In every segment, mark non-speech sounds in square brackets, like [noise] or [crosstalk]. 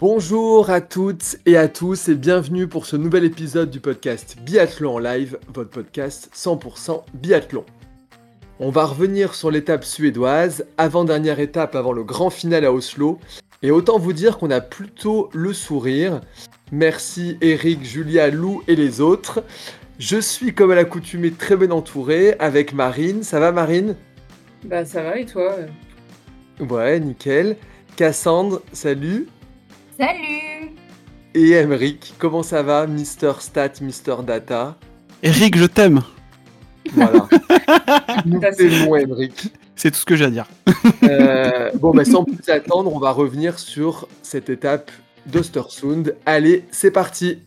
Bonjour à toutes et à tous et bienvenue pour ce nouvel épisode du podcast Biathlon en live, votre podcast 100% biathlon. On va revenir sur l'étape suédoise, avant-dernière étape avant le grand final à Oslo, et autant vous dire qu'on a plutôt le sourire. Merci Eric, Julia, Lou et les autres. Je suis comme à l'accoutumée très bien entouré avec Marine. Ça va Marine? Bah ça va et toi? Ouais, nickel. Cassandre, salut. Salut Et Emeric, comment ça va, Mister Stat, Mister Data? Eric, je t'aime. Voilà. [laughs] Nous t'aimons, Emeric. C'est tout ce que j'ai à dire. Euh, bon, bah, sans plus attendre, on va revenir sur cette étape d'Ostersund. Allez, c'est parti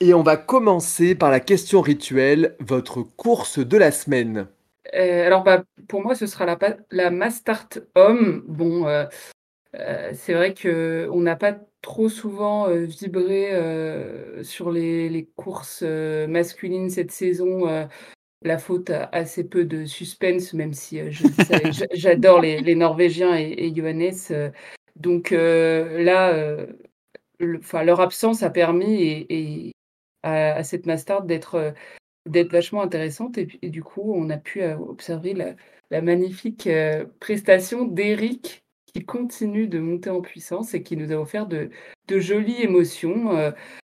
Et on va commencer par la question rituelle, votre course de la semaine. Euh, Alors bah, pour moi ce sera la, la Mastart Homme. Bon, euh, euh, c'est vrai que on n'a pas trop souvent vibré sur les, les courses masculines cette saison. la faute à assez peu de suspense, même si [laughs] j'adore les, les Norvégiens et, et Johannes. donc là, le- leur absence a permis et, et à, à cette Mastart d'être euh, d'être vachement intéressante. Et, puis- et du coup, on a pu euh, observer la, la magnifique euh, prestation d'Eric qui continue de monter en puissance et qui nous a offert de, de jolies émotions.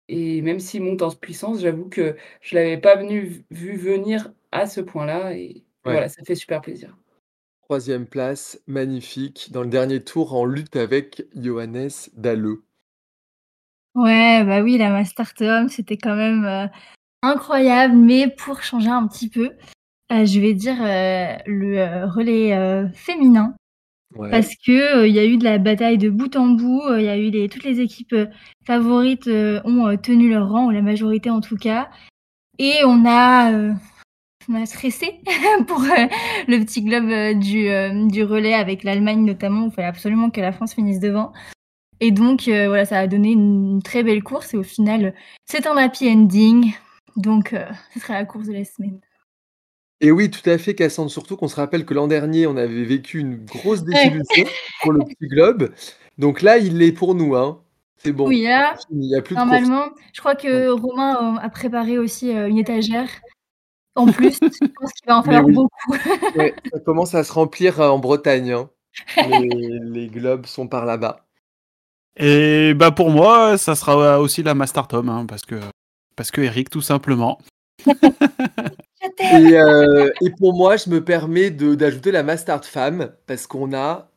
et même s'il monte en puissance, j'avoue que je l'avais pas venu, vu venir à ce point-là. Et Ouais. voilà, ça fait super plaisir. Troisième place, magnifique, dans le dernier tour en lutte avec Johannes Dalleux. Ouais, bah oui, la Master Homme, c'était quand même euh, incroyable, mais pour changer un petit peu, euh, je vais dire euh, le relais féminin, Ouais. parce que il y a eu de la bataille de bout en bout, il y a eu les, toutes les équipes favorites ont tenu leur rang, ou la majorité en tout cas, et on a, on a stressé [laughs] pour euh, le petit globe euh, du, euh, du relais avec l'Allemagne notamment, où il fallait absolument que la France finisse devant. Et donc, euh, voilà, ça a donné une, très belle course. Et au final, c'est un happy ending. Donc, euh, ce sera la course de la semaine. Et oui, tout à fait, Cassandre, surtout qu'on se rappelle que l'an dernier, on avait vécu une grosse désillusion [laughs] pour le petit globe. Donc là, il l'est pour nous, hein. C'est bon. Oui, là, Il n'y a plus de normalement, je crois que Romain euh, a préparé aussi une étagère. En plus, je pense qu'il va en falloir oui. beaucoup. Ouais, ça commence à se remplir en Bretagne. hein. [laughs] Les, les globes sont par là-bas. Et bah pour moi, ça sera aussi la Master Tom, hein, parce que parce que Eric, tout simplement. Et, euh, [laughs] et pour moi, je me permets d'ajouter la Mastart Femme, parce qu'on a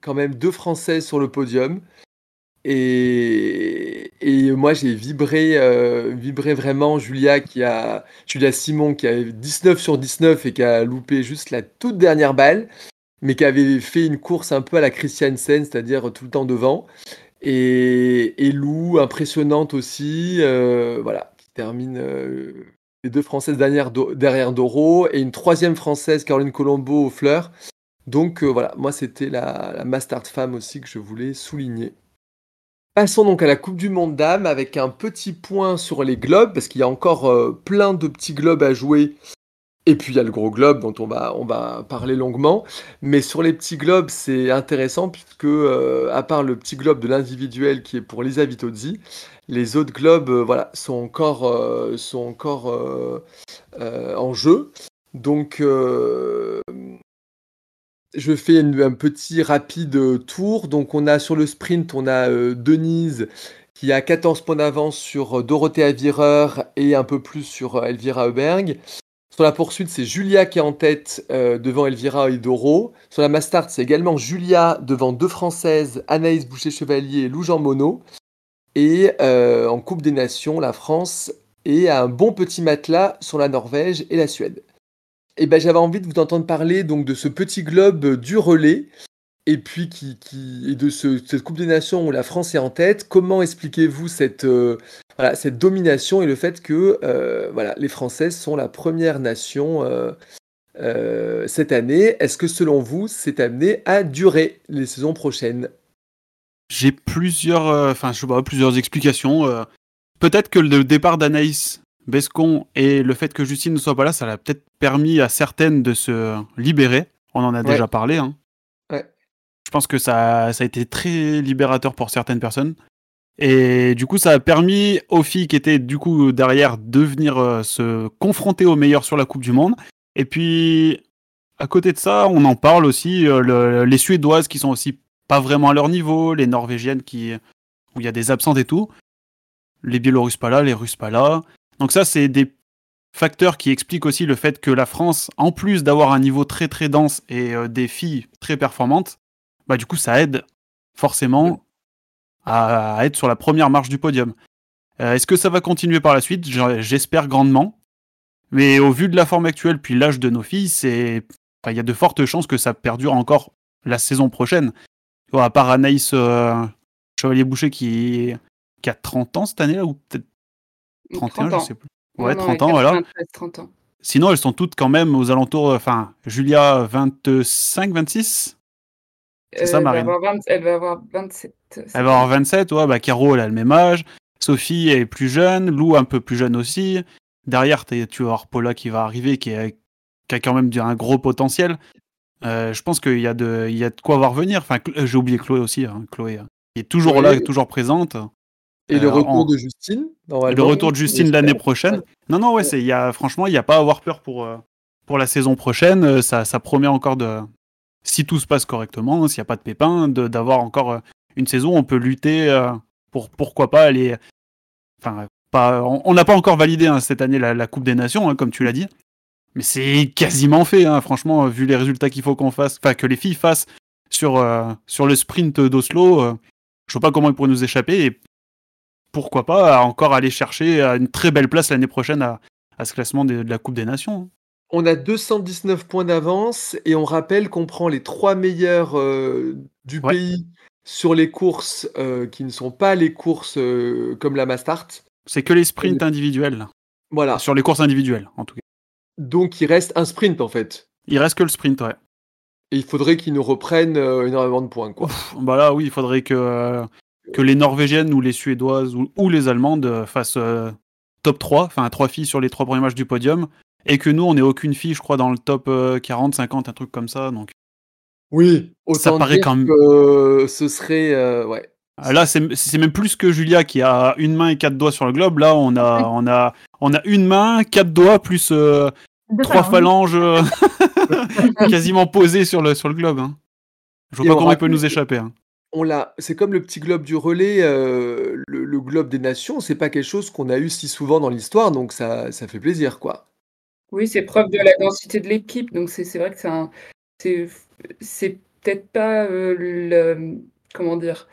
quand même deux Françaises sur le podium. Et, et moi, j'ai vibré, euh, vibré vraiment Julia, qui a, Julia Simon, qui a 19 sur 19 et qui a loupé juste la toute dernière balle, mais qui avait fait une course un peu à la Christiansen, c'est-à-dire tout le temps devant. Et, Lou, impressionnante aussi, euh, voilà, qui termine euh, les deux Françaises derrière, Do- derrière Doro et une troisième Française, Caroline Colombo, aux fleurs. Donc euh, voilà, moi c'était la, la Mastart Femme aussi que je voulais souligner. Passons donc à la Coupe du Monde dames avec un petit point sur les globes, parce qu'il y a encore plein de petits globes à jouer. Et puis il y a le gros globe dont on va, on va parler longuement. Mais sur les petits globes, c'est intéressant puisque, euh, à part le petit globe de l'individuel qui est pour Lisa Vitozzi, les autres globes euh, voilà, sont encore, euh, sont encore en jeu. Donc, je fais un petit rapide tour. Donc, on a sur le sprint, on a Denise qui a 14 points d'avance sur Dorothea Virer et un peu plus sur Elvira Heuberg. Sur la poursuite, c'est Julia qui est en tête euh, devant Elvira et Doro. Sur la Mastart, c'est également Julia devant deux Françaises, Anaïs Boucher-Chevalier et Lou Jean Monod. Et euh, en Coupe des Nations, la France et un bon petit matelas sur la Norvège et la Suède. Et ben j'avais envie de vous entendre parler donc de ce petit globe du relais et puis qui, qui et de ce- cette Coupe des Nations où la France est en tête. Comment expliquez-vous cette euh, voilà, cette domination et le fait que euh, voilà les Françaises sont la première nation euh, euh, cette année? Est-ce que selon vous c'est amené à durer les saisons prochaines? J'ai plusieurs, euh, enfin, je pas, plusieurs explications. euh. Peut-être que le départ d'Anaïs Bescon et le fait que Justine ne soit pas là, ça l'a peut-être permis à certaines de se libérer. On en a Ouais. déjà parlé. hein. Pense que ça, a été très libérateur pour certaines personnes. Et du coup, ça a permis aux filles qui étaient du coup derrière de venir euh, se confronter aux meilleurs sur la Coupe du Monde. Et puis, à côté de ça, on en parle aussi, euh, le- les Suédoises qui sont aussi pas vraiment à leur niveau, les Norvégiennes qui, où il y a des absentes et tout, les Biélorusses pas là, les Russes pas là. Donc ça, c'est des facteurs qui expliquent aussi le fait que la France, en plus d'avoir un niveau très très dense et euh, des filles très performantes, bah du coup, ça aide forcément à, à être sur la première marche du podium. Euh, Est-ce que ça va continuer par la suite? J'espère grandement. Mais au vu de la forme actuelle, puis l'âge de nos filles, c'est, enfin, il y a de fortes chances que ça perdure encore la saison prochaine. Vois, à part Anaïs euh, Chevalier-Boucher qui, qui a 30 ans cette année-là, ou peut-être 31, 30 je ans. sais plus. Ouais, non, 30 ans, voilà. 93, 30 ans. Sinon, elles sont toutes quand même aux alentours, euh, enfin, Julia 25, 26 C'est ça, Euh, elle va avoir 20 Elle va avoir 27. Elle va avoir 27, ouais, bah Caro, elle a le même âge. Sophie est plus jeune, Lou un peu plus jeune aussi. Derrière, tu vas avoir Paula qui va arriver, qui, est- qui a quand même un gros potentiel. Euh, je pense qu'il y, a de- il y a de quoi voir venir. Enfin, euh, j'ai oublié Chloé aussi. hein, Chloé, euh, qui est toujours là, toujours présente. Et le retour en- de Justine le retour de Justine l'année prochaine. Non, non, ouais, c'est, y a, franchement, il n'y a pas à avoir peur pour, pour la saison prochaine. Ça, ça promet encore de. Si tout se passe correctement, s'il n'y a pas de pépins, d'avoir encore euh, une saison, on peut lutter euh, pour pourquoi pas aller. Enfin, on n'a pas encore validé hein, cette année la, Coupe des Nations, hein, comme tu l'as dit. Mais c'est quasiment fait, hein, franchement, vu les résultats qu'il faut qu'on fasse, enfin que les filles fassent sur, euh, sur le sprint d'Oslo, euh, je vois pas comment ils pourraient nous échapper. Et pourquoi pas encore aller chercher euh, une très belle place l'année prochaine à, ce classement de la Coupe des Nations. On a 219 points d'avance et on rappelle qu'on prend les trois meilleurs euh, du Ouais. pays sur les courses euh, qui ne sont pas les courses euh, comme la Mastart. C'est que les sprints individuels, là. Voilà. sur les courses individuelles en tout cas. Donc il reste un sprint en fait. Il reste que le sprint, ouais. Et il faudrait qu'ils nous reprennent énormément de points. Quoi. Bah là, oui, il faudrait que, que les Norvégiennes ou les Suédoises ou, ou les Allemandes fassent top 3, enfin trois filles sur les trois premiers matchs du podium, et que nous, on n'ait aucune fille, je crois, dans le top euh, 40, 50, un truc comme ça. Donc Oui, autant Ça paraît dire quand même- que ce serait. euh, ouais. Ah, là, c'est c'est même plus que Julia qui a une main et quatre doigts sur le globe. Là, on a, on a, on a une main, quatre doigts plus euh, trois phalanges. phalanges euh, [laughs] [laughs] quasiment posées sur le, sur le globe. hein. Je vois Et pas comment il peut nous échapper. hein. On l'a. C'est comme le petit globe du relais, euh, le, le globe des nations. C'est pas quelque chose qu'on a eu si souvent dans l'histoire, donc ça, ça fait plaisir, quoi. Oui, c'est preuve de la densité de l'équipe. Donc c'est vrai que c'est un, c'est c'est peut-être pas euh, le, comment dire.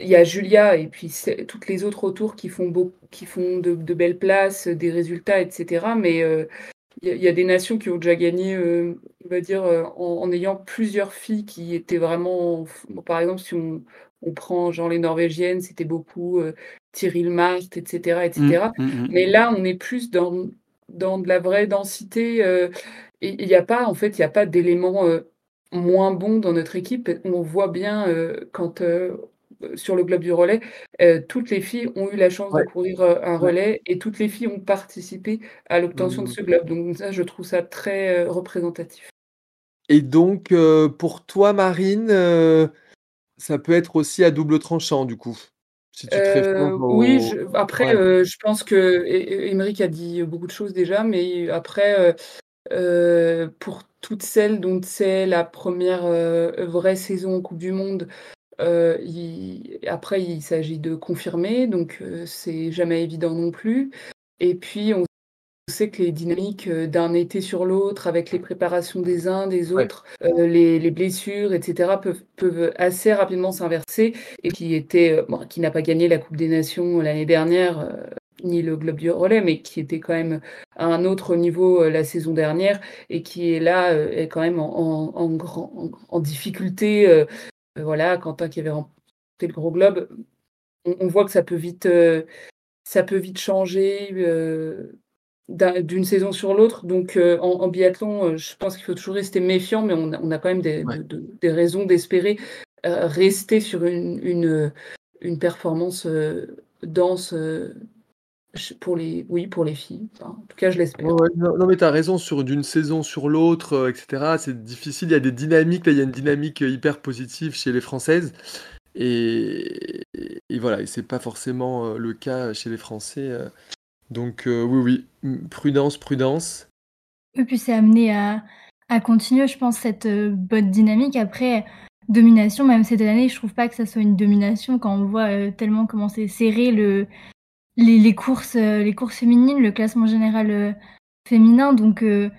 Il y a Julia et puis toutes les autres autour qui font beau, qui font de, de belles places, des résultats, etc. Mais euh, il y, a- des nations qui ont déjà gagné, euh, on va dire, en, en ayant plusieurs filles qui étaient vraiment. bon, par exemple, si on, on prend genre les Norvégiennes, c'était beaucoup euh, Tyril Mart, etc., etc. Mais là, on est plus dans, dans de la vraie densité. euh, et il n'y a pas, en fait, il n'y a pas d'éléments euh, moins bons dans notre équipe. On voit bien euh, quand sur le globe du relais, euh, toutes les filles ont eu la chance Ouais. de courir euh, un relais et toutes les filles ont participé à l'obtention de Mhm. ce globe. Donc ça, je trouve ça très euh, représentatif. Et donc, pour toi, Marine, ça peut être aussi à double tranchant, du coup? Si tu te Euh, au- oui, je- après, Ouais. euh, je pense que Émeric a dit beaucoup de choses déjà, mais après, euh, pour toutes celles dont c'est la première vraie saison en Coupe du Monde, euh, il- après, il s'agit de confirmer, donc euh, c'est jamais évident non plus. Et puis, on sait que les dynamiques euh, d'un été sur l'autre, avec les préparations des uns, des Ouais. autres, euh, les, les blessures, etc., peuvent, peuvent assez rapidement s'inverser. Et qui était, euh, bon, qui n'a pas gagné la Coupe des Nations l'année dernière, euh, ni le globe du relais, mais qui était quand même à un autre niveau la saison dernière et qui est là, est quand même en, en, grand, en, difficulté. voilà, Quentin qui avait remporté le gros globe, on, voit que ça peut vite, ça peut vite changer d'une saison sur l'autre. Donc en, biathlon, je pense qu'il faut toujours rester méfiant, mais on a, quand même des, des raisons d'espérer rester sur une, une, une performance dense pour les, oui, pour les filles. en tout cas, je l'espère. non, mais tu as raison, sur d'une saison sur l'autre, etc. C'est difficile. Il y a des dynamiques. Là, il y a une dynamique hyper positive chez les Françaises. Et, et voilà, et c'est pas forcément le cas chez les Français. Donc, oui, oui, prudence, prudence. Et puis, c'est amené à, à continuer, je pense, cette bonne dynamique. Après, domination, même cette année, je trouve pas que ça soit une domination quand on voit tellement comment c'est serré le les, courses, euh, les courses féminines, le classement général euh, féminin. Donc, euh,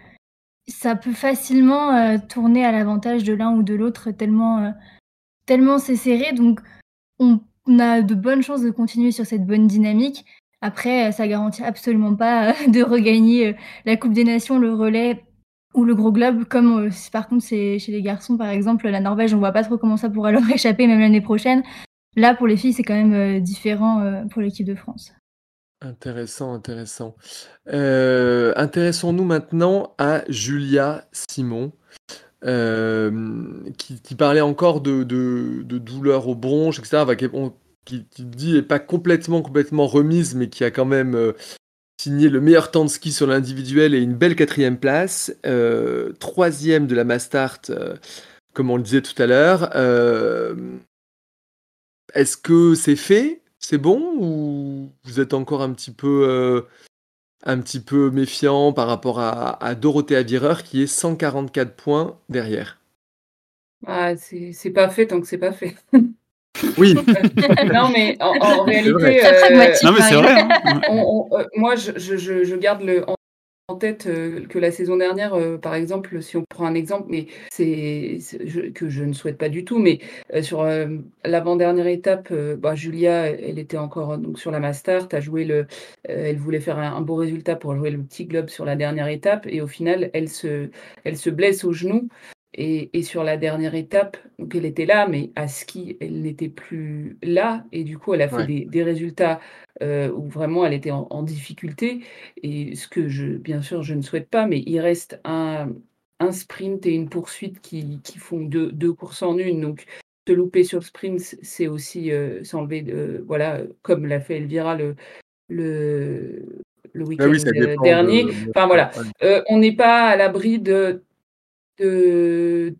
ça peut facilement tourner à l'avantage de l'un ou de l'autre, tellement, tellement c'est serré. Donc, on, a de bonnes chances de continuer sur cette bonne dynamique. Après, ça garantit absolument pas [laughs] de regagner la Coupe des Nations, le relais ou le gros globe, comme par contre c'est chez les garçons, par exemple, la Norvège, on voit pas trop comment ça pourra [laughs] leur échapper, même l'année prochaine. Là, pour les filles, c'est quand même différent pour l'équipe de France. Intéressant, intéressant. Euh, intéressons-nous maintenant à Julia Simon, euh, qui, parlait encore de, de, douleurs aux bronches, etc. qui, qui, dit n'est pas complètement, complètement remise, mais qui a quand même euh, signé le meilleur temps de ski sur l'individuel et une belle quatrième place. troisième de la Mastart, comme on le disait tout à l'heure. Est-ce que c'est fait? C'est bon? Ou vous êtes encore un petit peu, euh, un petit peu méfiant par rapport à, à Dorothea Vireur qui est 144 points derrière? Ah, C'est pas fait tant que c'est pas fait. [laughs] Oui. [laughs] non, mais en, réalité, euh, non, mais c'est vrai. Hein. [laughs] Euh, moi, je, je, je, garde le, en tête euh, que la saison dernière, euh, par exemple, si on prend un exemple, mais c'est que je ne souhaite pas du tout, mais euh, sur l'avant-dernière étape, bah, Julia, elle était encore donc sur la Master, as joué le, elle voulait faire un, beau résultat pour jouer le petit globe sur la dernière étape, et au final, elle se, elle se blesse au genou. Et, sur la dernière étape, donc elle était là, mais à ski, elle n'était plus là. Et du coup, elle a fait des, résultats euh, où vraiment elle était en, difficulté. Et ce que je, bien sûr, je ne souhaite pas, mais il reste un, un sprint et une poursuite qui, qui font deux, deux, courses en une. Donc, se louper sur le sprint, c'est aussi euh, s'enlever, voilà, comme l'a fait Elvira le, le, le ah week-end dernier. enfin voilà, euh, on n'est pas à l'abri de de,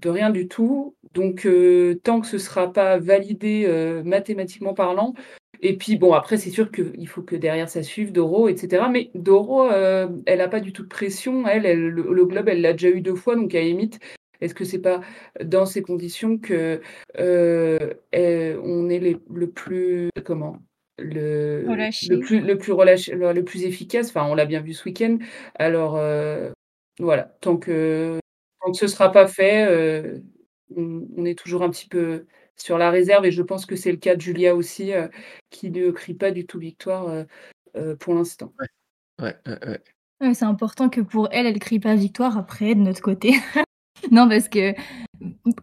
de, rien du tout. Donc, euh, tant que ce ne sera pas validé euh, mathématiquement parlant, et puis bon, après, c'est sûr qu'il faut que derrière ça suive Doro, etc. Mais Doro, euh, elle n'a pas du tout de pression. Elle, le, globe, elle l'a déjà eu deux fois, donc à limite, est-ce que c'est pas dans ces conditions que on est les, le plus comment le, le plus le plus relâché, le, plus efficace? Enfin, on l'a bien vu ce week-end. Alors voilà, tant que, tant que ce ne sera pas fait, euh, on, est toujours un petit peu sur la réserve et je pense que c'est le cas de Julia aussi, euh, qui ne crie pas du tout victoire euh, pour l'instant. Ouais, c'est important que pour elle, elle crie pas victoire après, de notre côté. [laughs] [laughs] non, parce que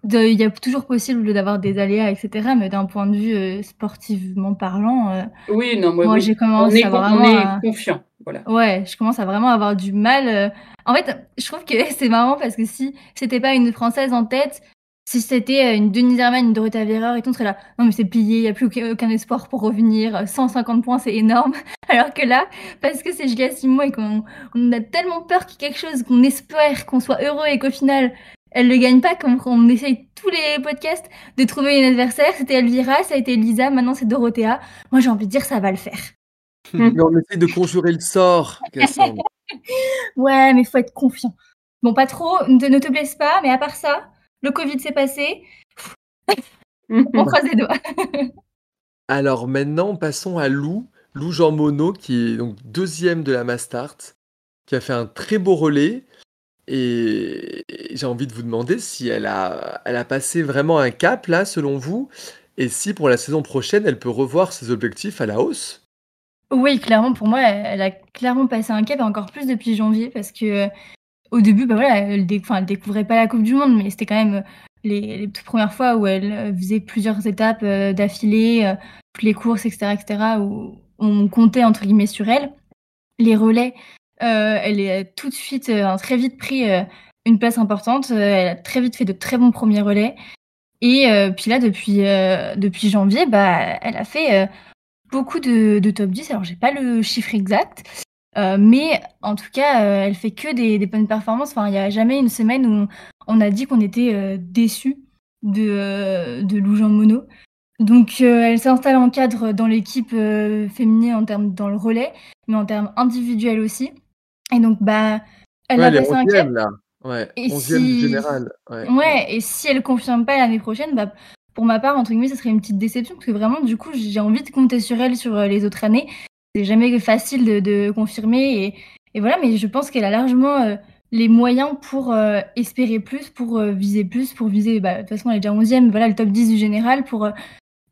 il y a toujours possible d'avoir des aléas, etc. Mais d'un point de vue sportivement parlant, oui, non, moi, j'ai commencé à vraiment, on est confiant. Voilà. Ouais, je commence à vraiment avoir du mal. En fait, je trouve que [laughs] c'est marrant parce que si c'était pas une française en tête, si c'était une Denise Herman, une Dorothea Verreur et tout, on serait là. Non, mais c'est plié, il n'y a plus aucun espoir pour revenir. 150 points, c'est énorme. [laughs] Alors que là, parce que c'est Julia Simon et qu'on on a tellement peur qu'il y ait quelque chose, qu'on espère qu'on soit heureux et qu'au final, elle le gagne pas, comme on essaye tous les podcasts de trouver une adversaire. C'était Elvira, ça a été Lisa, maintenant c'est Dorothea. Moi, j'ai envie de dire, ça va le faire. [laughs] Mais on essaie de conjurer le sort, [laughs] ouais, mais il faut être confiant. Bon, pas trop, ne, te blesse pas, mais à part ça, le Covid s'est passé. [laughs] on croise les doigts. Alors maintenant, passons à Lou, Lou Jean Monod, qui est donc deuxième de la Mastart, qui a fait un très beau relais. Et j'ai envie de vous demander si elle a, elle a passé vraiment un cap là, selon vous, et si pour la saison prochaine, elle peut revoir ses objectifs à la hausse. Oui, clairement, pour moi, elle elle a clairement passé un cap et encore plus depuis janvier parce que, au début, bah, voilà, elle elle découvrait pas la coupe du monde, mais c'était quand même, les les toutes premières fois où elle, heu, faisait plusieurs étapes, heu, d'affilée, les courses et cetera et cetera, où on comptait entre guillemets sur elle. Les relais, elle est tout de suite, très vite pris, une place importante, elle a très vite fait de très bons premiers relais et puis là depuis, depuis janvier, bah, elle a fait, beaucoup de de top 10. Alors j'ai pas le chiffre exact, heu, mais en tout cas, heu, elle fait que des des bonnes performances. Enfin, il y a jamais une semaine où on a dit qu'on était, heu, déçus de, heu, de Lou Jean Monod. Donc heu, elle s'installe en cadre dans l'équipe, féminine en termes dans le relais, mais en termes individuels aussi et donc bah, elle Ouais, a passé un cap 11e là. Ouais, et 11e du si général. Ouais, ouais. et si elle confirme pas l'année prochaine, bah, pour ma part, entre guillemets, «ça serait une petite déception» parce que vraiment, du coup, j'ai envie de compter sur elle sur, les autres années. C'est jamais facile de de confirmer et et voilà, mais je pense qu'elle a largement, heu, les moyens pour, heu, espérer plus, pour, heu, viser plus, pour viser, bah, de toute façon, elle est déjà 11e, voilà, le top 10 du général pour,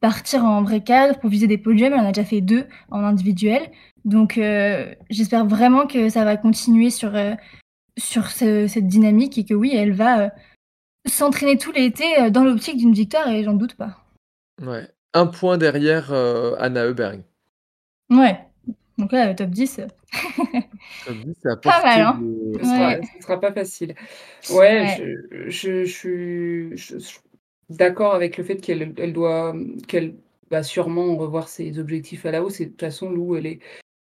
partir en vrai cadre, pour viser des podiums. Elle en a déjà fait 2 en individuel. Donc j'espère vraiment que ça va continuer sur, sur ce cette dynamique et que oui, elle va, s'entraîner tout l'été, dans l'optique d'une victoire et j'en doute pas. Ouais. 1 point derrière, Anna Heuberg. Ouais, donc là, heu, top 10, heu, [laughs] Top 10, c'est à pas mal, hein? de Ce sera ce sera pas facile. Ouais, Ouais. je je je suis je suis d'accord avec le fait qu'elle elle doit, qu'elle va sûrement revoir ses objectifs à la hausse et de toute façon, Lou, elle est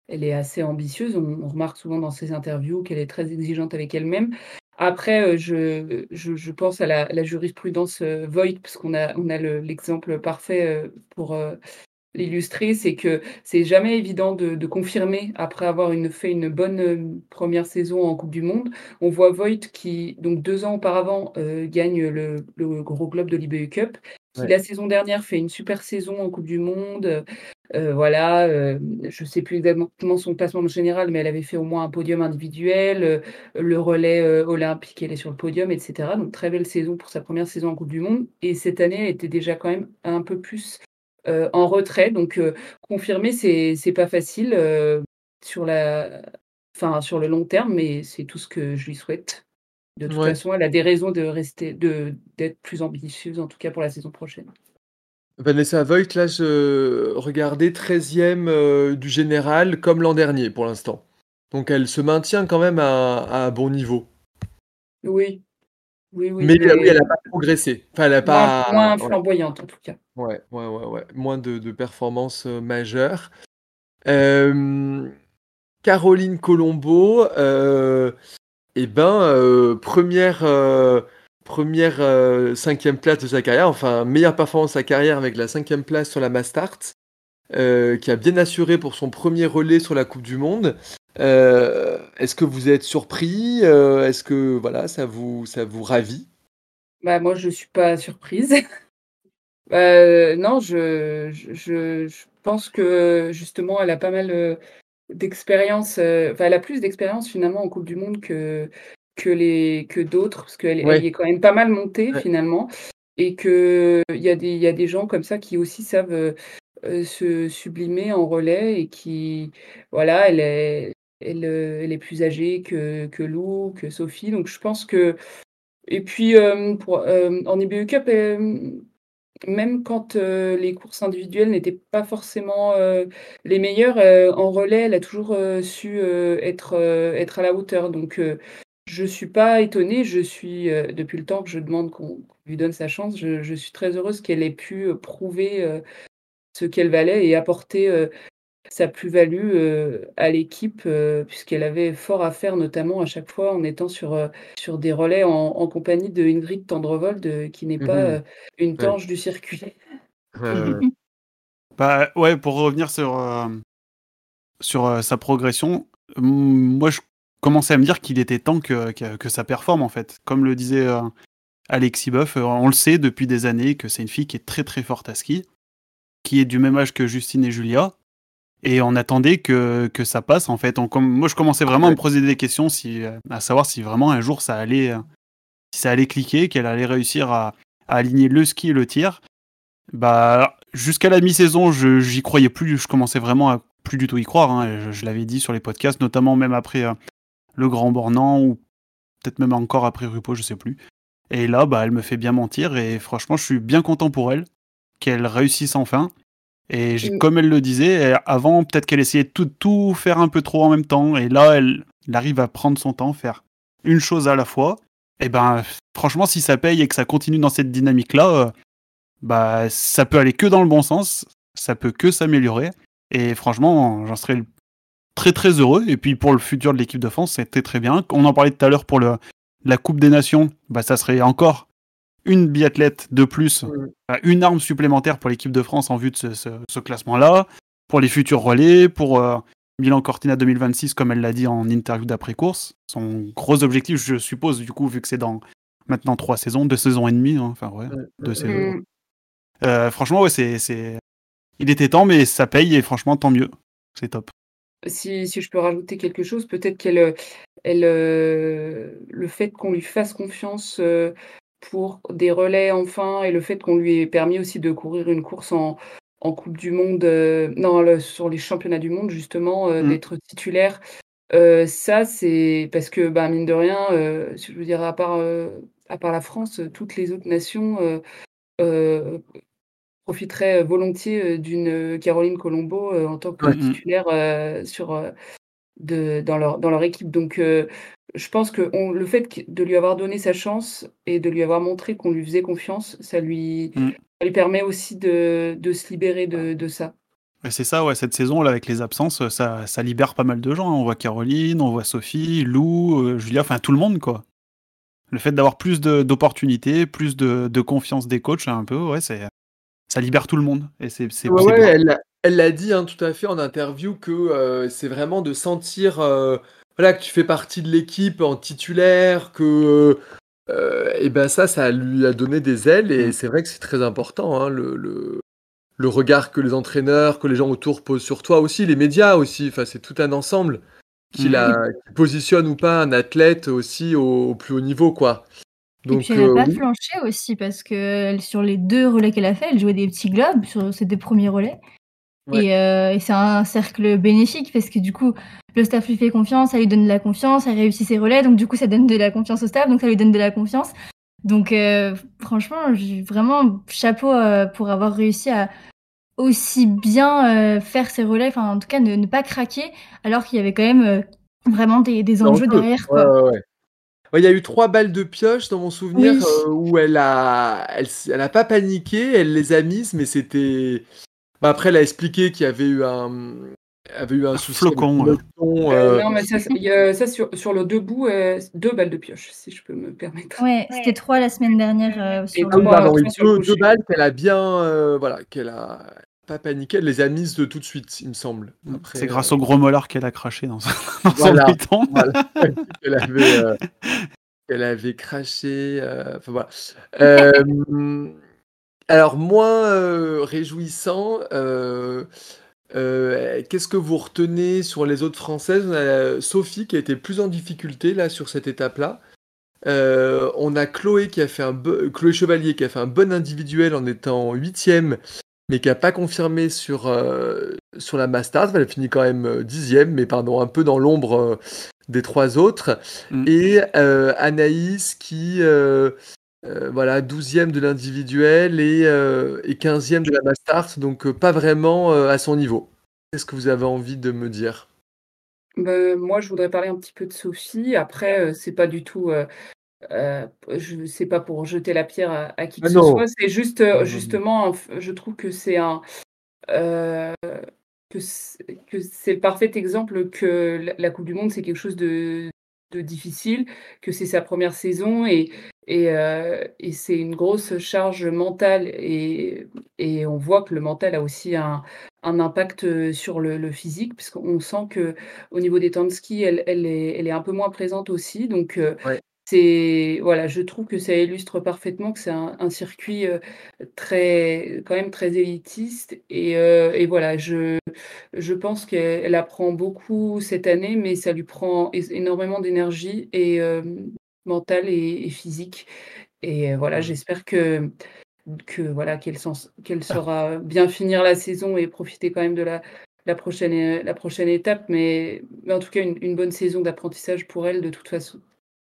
elle est assez ambitieuse. On on remarque souvent dans ses interviews qu'elle est très exigeante avec elle-même. Après, heu, je je je pense à la la jurisprudence, heu, Voigt parce qu'on a on a le l'exemple parfait, heu, pour, l'illustrer. C'est que c'est jamais évident de de confirmer après avoir une fait une bonne, heu, 1re saison en coupe du monde. On voit Voigt qui, donc 2 ans auparavant, heu, gagne le le Gros Globe de l'IBU Cup, qui Ouais. la saison dernière fait une super saison en coupe du monde, heu, voilà, je sais plus exactement son classement général, mais elle avait fait au moins un podium individuel, le relais, olympique, elle est sur le podium et cetera. Donc très belle saison pour sa 1re saison en coupe du monde et cette année, elle était déjà quand même un peu plus, heu, en retrait. Donc heu, confirmer, c'est c'est pas facile, heu, sur la enfin, sur le long terme, mais c'est tout ce que je lui souhaite. De toute façon, elle a des raisons de rester de d'être plus ambitieuse, en tout cas pour la saison prochaine. Vanessa Voigt, là, je regardais 13e, heu, du général comme l'an dernier pour l'instant. Donc elle se maintient quand même à à un bon niveau. Oui. Oui, oui, Mais oui, elle a pas progressé. Enfin, elle a moins pas moins flamboyante, en tout cas. Ouais, ouais, ouais, ouais, moins de de performances, heu, majeures. Caroline Colombo, heu et ben, heu, 1re, heu, 1re, heu, 5e place de sa carrière, enfin meilleure performance de sa carrière avec la 5e place sur la Mass Start, heu, qui a bien assuré pour son 1er relais sur la coupe du monde. Heu, est-ce que vous êtes surpris? Heu, est-ce que voilà, ça vous ça vous ravit? Bah, moi, je suis pas surprise. Heu, [laughs] non, je je pense que justement, elle a pas mal, d'expérience, enfin, elle a plus d'expérience finalement en coupe du monde que que les que d'autres, parce qu'elle Ouais. est quand même pas mal montée Ouais. finalement et qu'il y a des il y a des gens comme ça qui aussi savent, se sublimer en relais et qui voilà, elle est elle, est plus âgée que Lou, que Sophie, donc je pense que et puis, pour, hem, en IBU Cup, hem, même quand, les courses individuelles n'étaient pas forcément, les meilleures, en relais, elle a toujours, su, être, à la hauteur, donc je suis pas étonnée. Je suis, depuis le temps que je demande qu'on lui donne sa chance, je suis très heureuse qu'elle ait pu, prouver, ce qu'elle valait et apporter, sa plus-value, heu, à l'équipe, heu, puisqu'elle avait fort à faire, notamment à chaque fois en étant sur, heu, sur des relais en en compagnie de Ingrid Tendrevold, qui n'est Mmh pas, mh. heu, une Ouais. tanche du circuit. Ouais, ouais, [laughs] ouais. Bah, ouais, pour revenir sur, sur, sa progression, moi, je commençais à me dire qu'il était temps que que que ça performe, en fait. Comme le disait, Alexis Boeuf, on le sait depuis des années que c'est une fille qui est très, très forte à ski, qui est du même âge que Justine et Julia et on attendait que que ça passe, en fait. On moi, je commençais vraiment à me poser des questions si, heu, à savoir si vraiment un jour ça allait, heu, si ça allait cliquer, qu'elle allait réussir à à aligner le ski et le tir. Bah, jusqu'à la mi-saison, je j'y croyais plus, je commençais vraiment à plus du tout y croire. hein, je je l'avais dit sur les podcasts, notamment même après euh, le Grand Bornand ou peut-être même encore après Rupo, je sais plus. Et là, bah, elle me fait bien mentir et franchement, je suis bien content pour elle qu'elle réussisse enfin. Et Mm. comme elle le disait, avant, peut-être qu'elle essayait de tout, tout faire un peu trop en même temps. Et là, elle, elle arrive à prendre son temps, faire une chose à la fois. Et ben, franchement, si ça paye et que ça continue dans cette dynamique-là, euh, bah, ça peut aller que dans le bon sens. Ça peut que s'améliorer. Et franchement, j'en serais très très heureux. Et puis pour le futur de l'équipe de France, c'était très bien. On en parlait tout à l'heure pour le, la Coupe des Nations. Bah, ça serait encore une biathlète de plus, une arme supplémentaire pour l'équipe de France en vue de ce, ce- ce classement-là, pour les futurs relais, pour euh, Milan Cortina 2026, comme elle l'a dit en interview d'après-course. Son gros objectif, je suppose, du coup, vu que c'est dans maintenant trois saisons, deux saisons et demie, hein, enfin ouais, deux saisons. Mm. Euh, franchement, ouais, c'est, c'est... Il était temps, mais ça paye, et franchement, tant mieux. C'est top. Si, si je peux rajouter quelque chose, peut-être qu'elle, euh, elle, euh, le fait qu'on lui fasse confiance euh, pour des relais enfin, et le fait qu'on lui ait permis aussi de courir une course en, en Coupe du Monde, euh, non, le- sur les championnats du monde, justement, euh, Mm. d'être titulaire, euh, ça, c'est parce que, bah, mine de rien, euh, je veux dire, à part, à part la France, toutes les autres nations profiteraient volontiers d'une Caroline Colombo en tant que titulaire sur, de, dans, leur, dans leur équipe. Donc, euh, je pense que on- le fait de lui avoir donné sa chance et de lui avoir montré qu'on lui faisait confiance, ça lui, Mm. ça lui permet aussi de, de se libérer de, de ça. C'est ça, ouais, cette saison, là, avec les absences, ça, ça libère pas mal de gens. On voit Caroline, on voit Sophie, Lou, euh, Julia, enfin tout le monde, quoi. Le fait d'avoir plus de- d'opportunités, plus de, de confiance des coachs, un peu, ouais, c'est, ça libère tout le monde. Et c'est, Ouais, ouais, elle elle l'a dit hein, tout à fait en interview que euh, c'est vraiment de sentir euh, voilà, que tu fais partie de l'équipe en titulaire, que euh, et ben ça, ça lui a donné des ailes et Mm. c'est vrai que c'est très important hein, le, le, le regard que les entraîneurs, que les gens autour posent sur toi aussi, les médias aussi. Enfin, c'est tout un ensemble qui, Mm. la, qui positionne ou pas un athlète aussi au, au plus haut niveau, quoi. Et Donc puis elle n'a euh, pas oui. flanché aussi parce que sur les deux relais qu'elle a fait, elle jouait des petits globes sur ces deux premiers relais. Ouais. Et, euh, et c'est un cercle bénéfique parce que du coup, le staff lui fait confiance, ça lui donne de la confiance, elle réussit ses relais, donc du coup, ça donne de la confiance au staff, donc ça lui donne de la confiance. Donc euh, franchement, j'ai vraiment chapeau euh, pour avoir réussi à aussi bien faire ses relais, enfin en tout cas ne, ne pas craquer, alors qu'il y avait quand même vraiment des, des enjeux derrière. Quoi. ouais, Il y a eu trois balles de pioche dans mon souvenir Oui. euh, où elle a, elle, elle a pas paniqué, elle les a mises, mais c'était. Bah, après, elle a expliqué qu'il y avait eu un, avait eu un, souci flocon, Euh, euh, non, mais ça, y a- ça sur, sur le debout, euh, deux balles de pioche, si je peux me permettre. Ouais, c'était trois la semaine dernière euh, sur Et oui, deux, coucher. deux balles qu'elle a bien, euh, voilà, qu'elle a pas paniqué, elle les a mises de tout de suite, il me semble. Après, C'est euh, grâce au gros molar qu'elle a craché dans, son- [laughs] dans Voilà. son béton. voilà, [laughs] qu'elle avait, euh, qu'elle avait craché. euh, enfin, voilà. Alors, moins euh, réjouissant, euh, euh, qu'est-ce que vous retenez sur les autres Françaises? On a Sophie qui a été plus en difficulté là sur cette étape-là. Euh, on a Chloé qui a fait un Chloé Chevalier qui a fait un bon individuel en étant huitième, mais qui n'a pas confirmé sur, euh, sur la Masters. Elle a fini quand même dixième, mais pardon, un peu dans l'ombre des trois autres. Mm. Et euh, Anaïs qui, euh, voilà, douzième de l'individuel et, euh, et 15e de la Masters, donc euh, pas vraiment euh, à son niveau. Qu'est-ce que vous avez envie de me dire? Ben, moi, je voudrais parler un petit peu de Sophie. Après, euh, c'est pas du tout. euh, euh, je sais pas pour jeter la pierre à, à qui que Ah ce non. soit. C'est juste, euh, Non. justement, je trouve que c'est un. euh, que c'est que c'est le parfait exemple que la, la Coupe du Monde, c'est quelque chose de, de difficile, que c'est sa première saison et, et, euh, et c'est une grosse charge mentale. Et, et on voit que le mental a aussi un, un impact euh, sur le, le physique, puisqu'on sent que au niveau des temps de ski, elle, elle, est, elle est un peu moins présente aussi. Donc, euh, Ouais. c'est voilà, je trouve que ça illustre parfaitement que c'est un, un circuit euh, très, quand même très élitiste. Et, et voilà, je, je pense qu'elle elle apprend beaucoup cette année, mais ça lui prend énormément d'énergie et mentale et, et physique. Et euh, voilà, j'espère que que voilà qu'elle saura bien finir la saison et profiter quand même de la la, prochaine, la prochaine étape, mais, mais en tout cas, une, une bonne saison d'apprentissage pour elle de toute façon.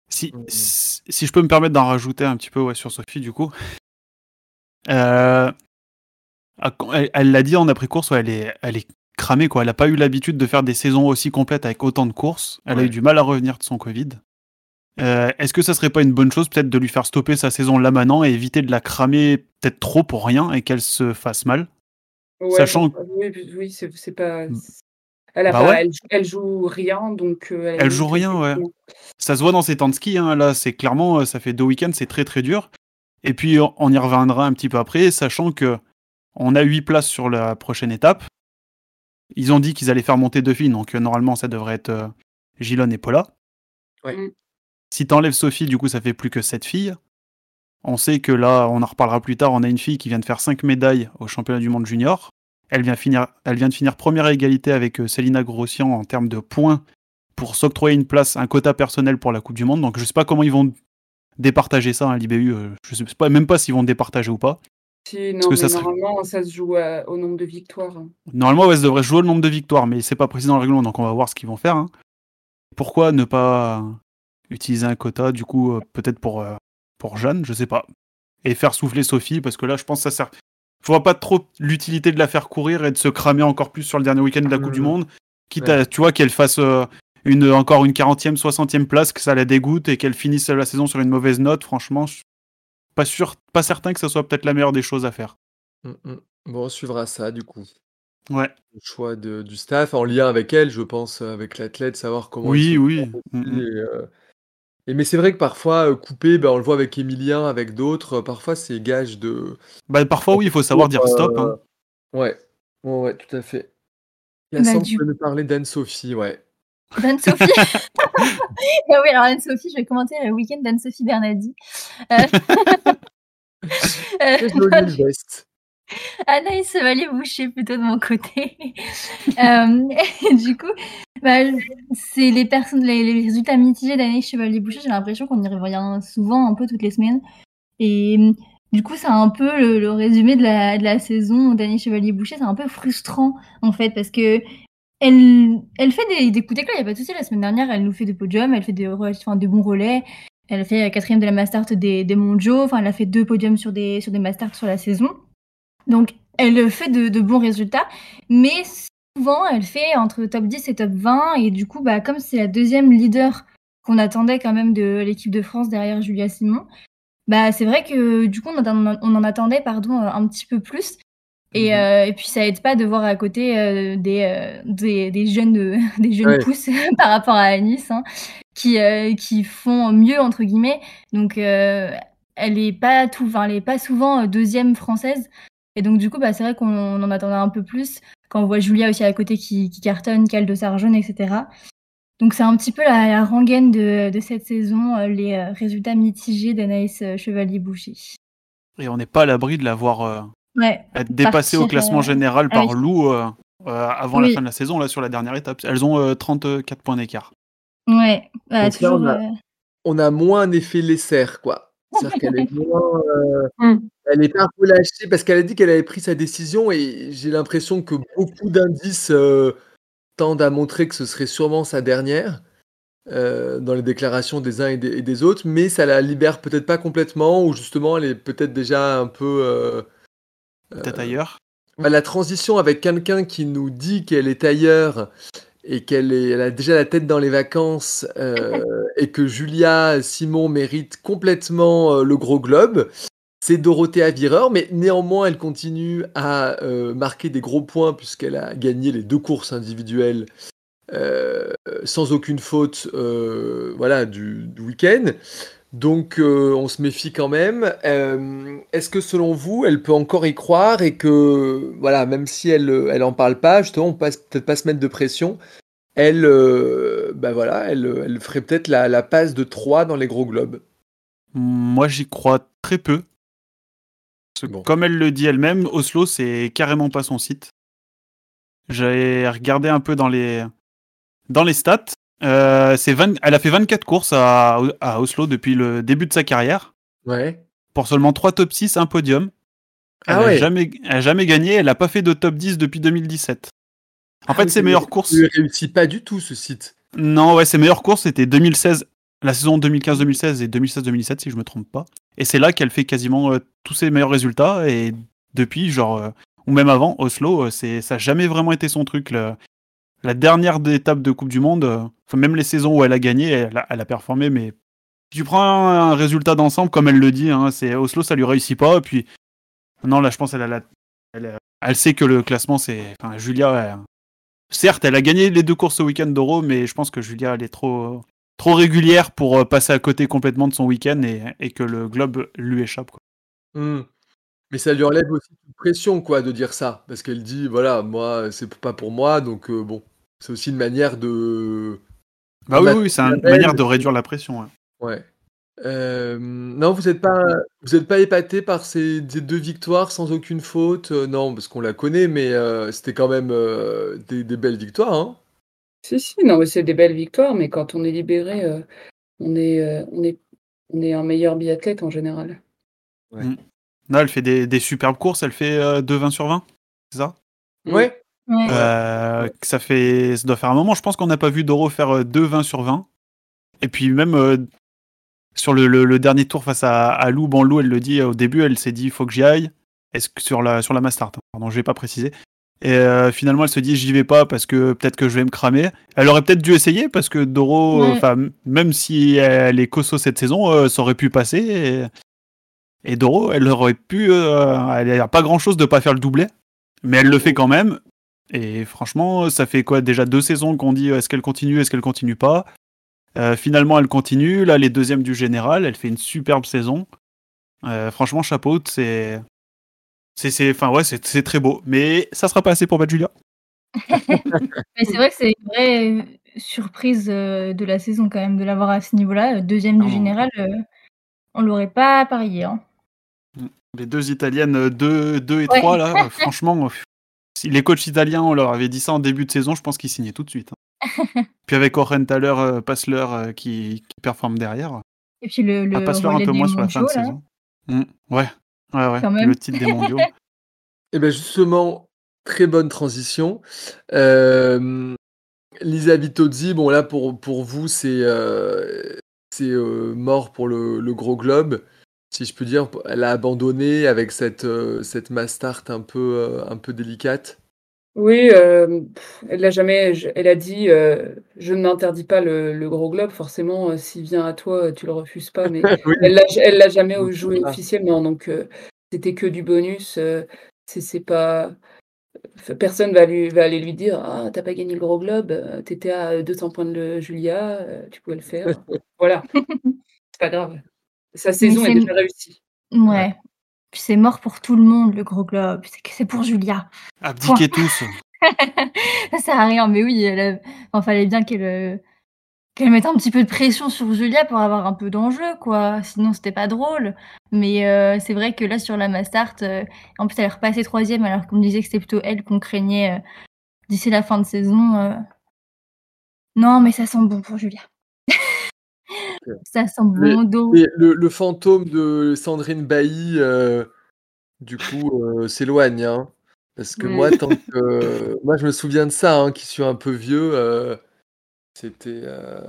Si, Mhm. si si je peux me permettre d'en rajouter un petit peu ouais, sur Sophie, du coup. Euh, elle l'a dit en après-course, ouais, elle, est, elle est cramée. Quoi. Elle n'a pas eu l'habitude de faire des saisons aussi complètes avec autant de courses. Elle a eu du mal à revenir de son Covid. Euh, Est-ce que ça serait pas une bonne chose peut-être de lui faire stopper sa saison là maintenant et éviter de la cramer peut-être trop pour rien et qu'elle se fasse mal Ouais, Sachant bon, oui, oui, c'est pas. Elle, a Bah pas ouais. elle, joue- elle joue rien, donc. euh, Elle joue rien, ouais. Ça se voit dans ses temps de ski. Hein. Là, c'est clairement, euh, ça fait deux week-ends, c'est très très dur. Et puis, on y reviendra un petit peu après, sachant que on a huit places sur la prochaine étape. Ils ont dit qu'ils allaient faire monter deux filles, donc normalement, ça devrait être euh, Gilon et Paula. Ouais. Si t'enlèves Sophie, du coup, ça fait plus que sept filles. On sait que là, on en reparlera plus tard, on a une fille qui vient de faire cinq médailles au championnat du monde junior. Elle vient, finir, elle vient de finir première à égalité avec euh, Célina Grossian en termes de points pour s'octroyer une place, un quota personnel pour la Coupe du Monde. Donc je sais pas comment ils vont départager ça à l'IBU. euh, je sais pas, même pas s'ils vont départager ou pas. Si, non, que mais ça serait- normalement, ça se joue à- au nombre de victoires. Normalement, ouais, ça devrait jouer le nombre de victoires, mais c'est pas précis dans le règlement, donc on va voir ce qu'ils vont faire. hein. Pourquoi ne pas utiliser un quota, du coup, euh, peut-être pour, euh, pour Jeanne, je sais pas. Et faire souffler Sophie, parce que là, je pense que ça sert. Je vois pas trop l'utilité de la faire courir et de se cramer encore plus sur le dernier week-end de la Coupe du Mhm. Monde. Quitte Ouais. à, tu vois, qu'elle fasse euh, une, encore une 40e, 60e place, que ça la dégoûte et qu'elle finisse la saison sur une mauvaise note. Franchement, je suis pas sûr, pas certain que ça soit peut-être la meilleure des choses à faire. Mm, mm. Bon, on suivra ça du coup. Ouais. Le choix de- du staff en lien avec elle, je pense, avec l'athlète, savoir comment. Oui, oui. et, euh, et mais c'est vrai que parfois, euh, couper, ben, on le voit avec Emilien, avec d'autres, euh, parfois c'est gage de. Bah, parfois, oui, il faut savoir dire stop. hein. Euh, Ouais. ouais, ouais, tout à fait. Bah, Cassandre, du- tu peux nous parler d'Anne-Sophie, ouais. D'Anne-Sophie. ah [laughs] [laughs] oui, alors Anne-Sophie, je vais commenter le week-end d'Anne-Sophie Bernardi. Euh, [laughs] euh, le veste. Anaïs Chevalier-Boucher plutôt de mon côté. Euh, du coup, bah, c'est les, personnes, les, résultats mitigés d'Anaïs Chevalier-Boucher. J'ai l'impression qu'on y revient souvent, un peu toutes les semaines. Et du coup, c'est un peu le, résumé de la, saison d'Anaïs Chevalier-Boucher. C'est un peu frustrant, en fait, parce que elle, elle fait des, des coups il n'y a pas de souci. La semaine dernière, elle nous fait des podiums, elle fait des, bons relais. Elle a fait quatrième de la Mastart des, des mondiaux. Enfin, elle a fait deux podiums sur des, sur des Mastart sur la saison. Donc, elle fait de, de bons résultats, mais souvent, elle fait entre top 10 et top 20. Et du coup, bah, comme c'est la deuxième leader qu'on attendait quand même de l'équipe de France derrière Julia Simon, bah, c'est vrai que du coup, on en, on en attendait pardon, un petit peu plus. Et, Mhm. euh, et puis, ça aide pas de voir à côté euh, des, euh, des, des jeunes, euh, [laughs] des jeunes Ouais. pousses [laughs] par rapport à Anis, hein, qui, euh, qui font mieux, entre guillemets. Donc, euh, elle est pas tout, enfin, elle est pas souvent euh, deuxième française. Et donc, du coup, bah, c'est vrai qu'on on en attendait un peu plus quand on voit Julia aussi à côté qui, qui cartonne, Cal de Sarjaune, etc. Donc, c'est un petit peu la, la rengaine de, de cette saison, euh, les euh, résultats mitigés d'Anaïs euh, Chevalier-Boucher. Et on n'est pas à l'abri de la voir euh, Ouais, être dépassée au classement euh, général ah par oui. Lou euh, euh, avant la fin de la saison, là, sur la dernière étape. Elles ont euh, 34 points d'écart. ouais, bah, Donc là, toujours. on a- euh, On a moins un effet laisser, quoi. C'est-à-dire qu'elle est [laughs] moins. Elle est pas relâchée parce qu'elle a dit qu'elle avait pris sa décision et j'ai l'impression que beaucoup d'indices euh, tendent à montrer que ce serait sûrement sa dernière euh, dans les déclarations des uns et des, et des autres, mais ça la libère peut-être pas complètement ou justement elle est peut-être déjà un peu. euh, Peut-être ailleurs. bah, la transition avec quelqu'un qui nous dit qu'elle est ailleurs et qu'elle elle a déjà la tête dans les vacances euh, et que Julia Simon mérite complètement euh, le gros globe, c'est Dorothée Avireur, mais néanmoins elle continue à euh, marquer des gros points puisqu'elle a gagné les deux courses individuelles euh, sans aucune faute euh, voilà, du, week-end. Donc on se méfie quand même. Est-ce que selon vous, elle peut encore y croire et que voilà, même si elle euh, elle en parle pas, justement, on passe peut-être pas se mettre de pression. Elle, bah voilà, elle, elle ferait peut-être la, la passe de 3 dans les gros globes? Moi, j'y crois très peu. Bon. Comme elle le dit elle-même, Oslo, c'est carrément pas son site. J'ai regardé un peu dans les, dans les stats. Euh, c'est 20 Elle a fait 24 courses à, à Oslo depuis le début de sa carrière. Ouais. Pour seulement 3 top 6, un podium. Elle Ah a ouais. jamais, jamais gagné. Elle n'a pas fait de top 10 depuis 2017. En fait, ses meilleures courses. Il réussit pas du tout ce site. Non, ouais, ses meilleures courses c'était 2016, la saison 2015-2016 et 2016-2017 si je me trompe pas. Et c'est là qu'elle fait quasiment euh, tous ses meilleurs résultats. Et depuis, genre, euh, ou même avant, Oslo, euh, c'est ça n'a jamais vraiment été son truc. le- la dernière étape de Coupe du Monde, enfin, même les saisons où elle a gagné, elle a, elle a performé. Mais si tu prends un, résultat d'ensemble, comme elle le dit, hein, c'est Oslo, ça lui réussit pas. Et puis, non, là, je pense qu'elle a la- elle, a- elle sait que le classement, c'est. Enfin, Julia, elle- certes, elle a gagné les deux courses au week-end d'Euro, mais je pense que Julia, elle est trop, trop régulière pour euh, passer à côté complètement de son week-end et, et que le globe lui échappe. Quoi. Hmm. Mais ça lui enlève aussi une pression, quoi, de dire ça. Parce qu'elle dit, voilà, moi, c'est pas pour moi, donc euh, bon. C'est aussi une manière de. Bah oui, oui, c'est une manière de réduire la pression. ouais. Ouais. Euh, non, vous n'êtes pas, vous êtes pas épaté par ces, ces deux victoires sans aucune faute? Euh, non, parce qu'on la connaît, mais euh, c'était quand même des, des belles victoires, hein. Si, si, non, mais c'est des belles victoires, mais quand on est libéré, euh, on est, euh, on est, on est un meilleur biathlète en général. Là, elle fait des, des superbes courses, elle fait euh, 2 20 sur 20, c'est ça? Mm. Ouais. Ouais. Euh, ça fait ça doit faire un moment je pense qu'on n'a pas vu Doro faire euh, 2 20 sur 20 et puis même euh, sur le, le- le dernier tour face à, à Lou bon Lou elle le dit euh, au début elle s'est dit il faut que j'y aille est-ce que sur la sur la Mastart hein, pardon je vais pas préciser et euh, finalement elle se dit j'y vais pas parce que peut-être que je vais me cramer elle aurait peut-être dû essayer parce que Doro Ouais. même si elle est cosso cette saison euh, ça aurait pu passer et, et Doro elle aurait pu euh, elle a pas grand chose de pas faire le doublé mais elle le fait quand même et franchement, ça fait quoi déjà deux saisons qu'on dit est-ce qu'elle continue, est-ce qu'elle continue pas? Euh, finalement, elle continue. Là, les deuxièmes du général, elle fait une superbe saison. Franchement, chapeau, c'est, c'est, c'est, enfin ouais, c'est, c'est très beau. Mais ça sera pas assez pour battre Julia. [laughs] Mais c'est vrai que c'est une vraie surprise euh, de la saison quand même de l'avoir à ce niveau-là. Euh, Deuxième du général, euh, on l'aurait pas parié. Hein. Les deux italiennes, 2 deux, et Ouais. 3, là, [laughs] euh, franchement, euh, si les coachs italiens, on leur avait dit ça en début de saison, je pense qu'ils signaient tout de suite. hein. [laughs] Puis avec Orenthaler, euh, Passler euh, qui, qui performe derrière. Et puis le, le Ah, Passler un peu moins sur la fin de là. saison. Mm, ouais, ouais, ouais. Quand même. Le titre des mondiaux. [laughs] Et bien justement, très bonne transition. Euh, Lisa Vitozzi, bon là pour, pour vous, c'est euh, c'est euh, mort pour le, le gros globe, si je peux dire. Elle a abandonné avec cette, euh, cette Mastart un peu, euh, un peu délicate. Oui, euh, pff, elle l'a jamais, je- elle a dit, euh, je n'interdis pas le, le gros globe, forcément, euh, s'il vient à toi, tu le refuses pas, mais [laughs] Oui. elle l'a, elle l'a jamais Donc, joué officiellement, donc euh, c'était que du bonus, euh, c'est, c'est pas, enfin, personne va lui, va aller lui dire, ah, t'as pas gagné le gros globe, euh, t'étais à 200 points de le Julia, euh, tu pouvais le faire, voilà, [laughs] c'est pas grave, sa saison est c'est- déjà réussie. Ouais. Puis c'est mort pour tout le monde, le gros globe. C'est pour Julia. Abdiquez tous. [laughs] Ça sert à rien, mais oui, a- enfin, fallait bien qu'elle euh, qu'elle mette un petit peu de pression sur Julia pour avoir un peu d'enjeu, quoi. Sinon, c'était pas drôle. Mais euh, c'est vrai que là, sur la Mastart, euh, en plus, elle est repassée troisième, alors qu'on me disait que c'était plutôt elle qu'on craignait euh, d'ici la fin de saison. Non, mais ça sent bon pour Julia. Ça sent Mais- bon dos. Et le, le fantôme de Sandrine Bailly, euh, du coup, euh, s'éloigne. hein. Parce que moi, tant que, moi, je me souviens de ça, hein, qui suis un peu vieux. euh, C'était. euh,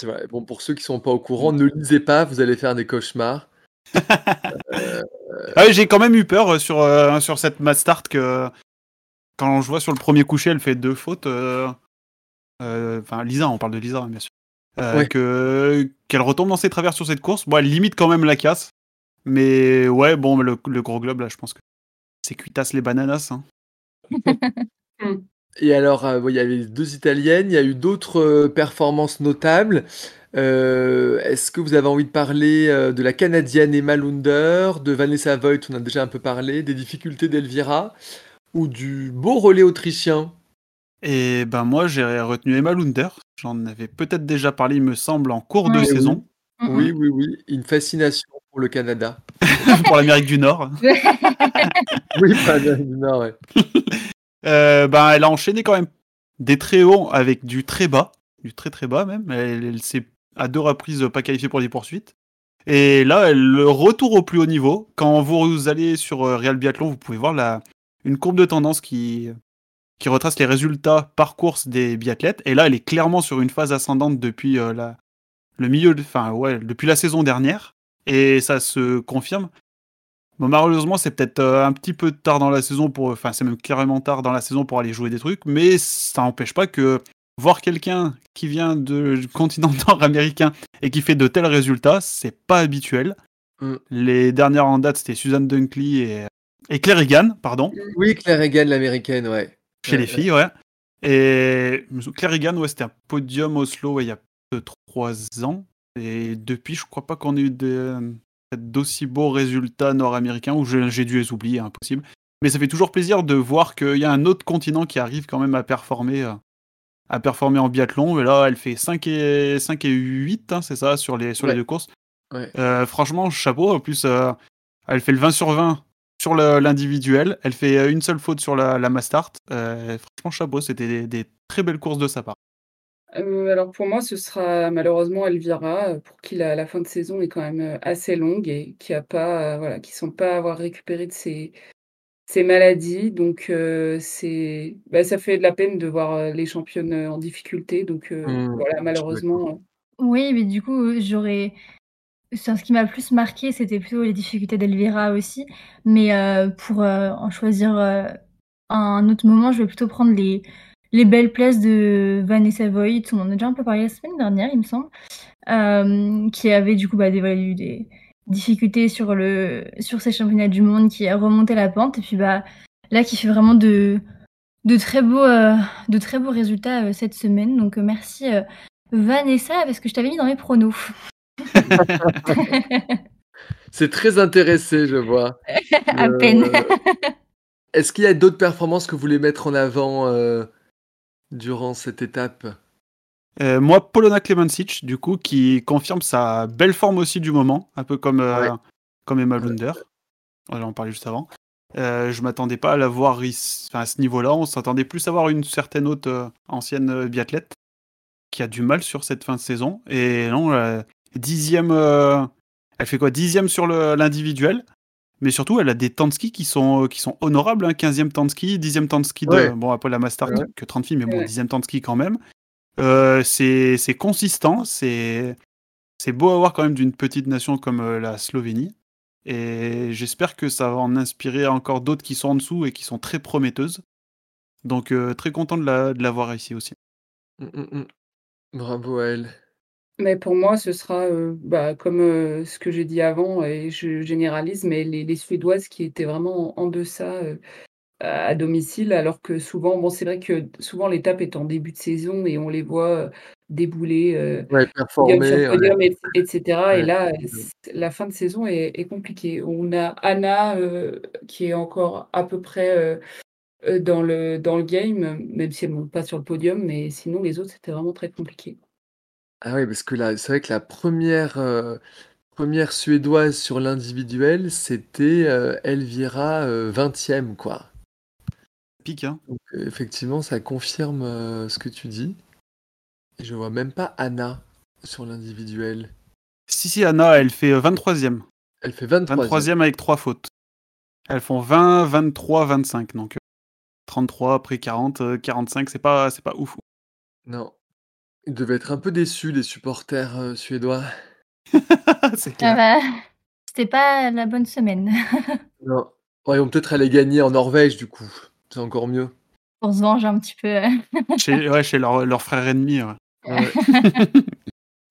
c'est vrai. Bon, pour ceux qui sont pas au courant, ne lisez pas, vous allez faire des cauchemars. [laughs] Ah oui, j'ai quand même eu peur euh, sur, euh, sur cette Mastart que quand je vois sur le premier coucher, elle fait deux fautes. euh, euh, Enfin, Lisa, on parle de Lisa, hein, bien sûr. Euh, Ouais. que qu'elle retombe dans ses travers sur cette course. Bon, elle limite quand même la casse. Mais ouais, bon, le, le gros globe, là, je pense que c'est cuitasse les bananas. hein. [laughs] Et alors, euh, bon, il y avait deux Italiennes, il y a eu d'autres euh, performances notables. Euh, Est-ce que vous avez envie de parler euh, de la Canadienne Emma Lunder, de Vanessa Voigt, on a déjà un peu parlé, des difficultés d'Elvira, ou du beau relais autrichien? Et ben moi, j'ai retenu Emma Lunder. J'en avais peut-être déjà parlé, il me semble, en cours de saison Oui, oui, oui, une fascination pour le Canada. [laughs] pour l'Amérique du Nord. [laughs] Oui, pas du Nord, ouais. [laughs] Euh, ben, elle a enchaîné quand même des très hauts avec du très bas, du très très bas même. Elle, elle s'est à deux reprises pas qualifiée pour des poursuites. Et là, elle le retour au plus haut niveau. Quand vous allez sur euh, Real Biathlon, vous pouvez voir la, une courbe de tendance qui, qui retrace les résultats par course des biathlètes. Et là, elle est clairement sur une phase ascendante depuis la, le milieu, enfin ouais, depuis la saison dernière. Et ça se confirme. Bon, malheureusement, c'est peut-être un petit peu tard dans la saison pour, enfin, c'est même carrément tard dans la saison pour aller jouer des trucs, mais ça n'empêche pas que voir quelqu'un qui vient du continent [laughs] nord-américain et qui fait de tels résultats, c'est pas habituel. Mm. Les dernières en date, c'était Suzanne Dunkley et, et Claire Egan, pardon. Oui, Claire Egan, l'américaine, ouais. Chez les filles, ouais. Et Claire Egan, ouais, c'était un podium Oslo il y a trois ans. Et depuis, je crois pas qu'on ait eu d'aussi beaux résultats nord-américains, ou j'ai dû les oublier, impossible. Mais ça fait toujours plaisir de voir qu'il y a un autre continent qui arrive quand même à performer, euh, à performer en biathlon. Et là, elle fait 5 et, 5 et 8, hein, c'est ça, sur les, sur les deux courses. Euh, franchement, chapeau. En plus, euh, elle fait le 20 sur 20 sur l'individuel. Elle fait une seule faute sur la, la Mastart. franchement, chapeau. C'était des, très belles courses de sa part. alors pour moi, ce sera malheureusement Elvira, pour qui la, la fin de saison est quand même assez longue et qui a pas, voilà, qui sont pas à avoir récupéré de ses, ces maladies. Donc, c'est, bah, ça fait de la peine de voir les championnes en difficulté. Donc, mmh. voilà, malheureusement. Oui, mais du coup, j'aurais. Ce qui m'a plus marqué, c'était plutôt les difficultés d'Elvira aussi. Mais pour en choisir un autre moment, je vais plutôt prendre les, les belles places de Vanessa Voigt. On en a déjà un peu parlé la semaine dernière, il me semble. qui avait du coup bah, des, des, difficultés sur, ces championnats du monde, qui a remonté la pente. Et puis bah, là, qui fait vraiment de, très, beaux, euh, de très beaux résultats euh, cette semaine. Donc euh, merci Vanessa, parce que je t'avais mis dans mes pronos. [laughs] C'est très intéressé, je vois. à peine. [laughs] Est-ce qu'il y a d'autres performances que vous voulez mettre en avant durant cette étape? Euh, moi, Polona Klemencic, du coup, qui confirme sa belle forme aussi du moment, un peu comme, euh, comme Emma Lunder. On en parlait juste avant. Euh, je m'attendais pas à la voir à ce niveau-là. On s'attendait plus à voir une certaine autre ancienne biathlète qui a du mal sur cette fin de saison. Et non, dixième, elle fait quoi Dixième sur l'individuel. Mais surtout, elle a des temps de ski qui sont, qui sont honorables. Hein. 15e temps de ski, 10e temps de ski. De, Bon, après la Master, que 30 filles, mais bon, 10e temps de ski quand même. Euh, c'est consistant, c'est beau à voir quand même d'une petite nation comme euh, la Slovénie. Et j'espère que ça va en inspirer encore d'autres qui sont en dessous et qui sont très prometteuses. Donc euh, très content de la, de voir ici aussi. Mmh, mmh, mmh. Bravo à elle. Mais pour moi, ce sera bah, comme ce que j'ai dit avant, et je généralise, mais les, les Suédoises qui étaient vraiment en deçà à domicile, alors que souvent, bon, c'est vrai que souvent l'étape est en début de saison et on les voit débouler, euh, performer, podium, etc. Et là, la fin de saison est, compliquée. On a Anna qui est encore à peu près dans, le, dans le game, même si elle ne monte pas sur le podium, mais sinon les autres, c'était vraiment très compliqué. Ah oui, parce que là, c'est vrai que la première, première suédoise sur l'individuel, c'était Elvira 20e, quoi. Hein. Euh, effectivement, ça confirme euh, ce que tu dis. Et je vois même pas Anna sur l'individuel. Si, si, Anna, elle fait 23e. Euh, elle fait 23e. 23e avec 3 fautes. Elles font 20, 23, 25. Donc 33, après 40, 45, c'est pas, c'est pas ouf. Non. Ils devaient être un peu déçus, les supporters suédois. [laughs] c'est clair. Ah bah, c'était pas la bonne semaine. [laughs] non. ils vont peut-être aller gagner en Norvège, du coup. C'est encore mieux. Pour se venger un petit peu. [laughs] chez, ouais, chez leur, leur frère ennemi. Ouais.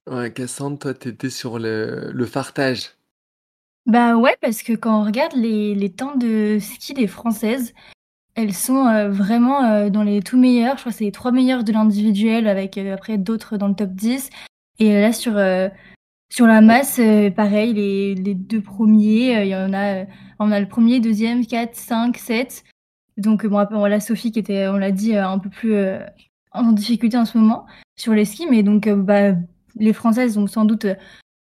ouais. Cassandre, toi, t'étais sur le, le fartage. Bah ouais, parce que quand on regarde les, les temps de ski des Françaises, elles sont euh, vraiment euh, dans les tout meilleurs. Je crois que c'est les trois meilleures de l'individuel, avec euh, après d'autres dans le top 10. Et là, sur, sur la masse, pareil, les, les deux premiers, il y en a, on a le premier, deuxième, 4, 5, 7. Donc bon, après, voilà Sophie qui était, on l'a dit, un peu plus en difficulté en ce moment sur les skis, mais donc bah, les Françaises sans doute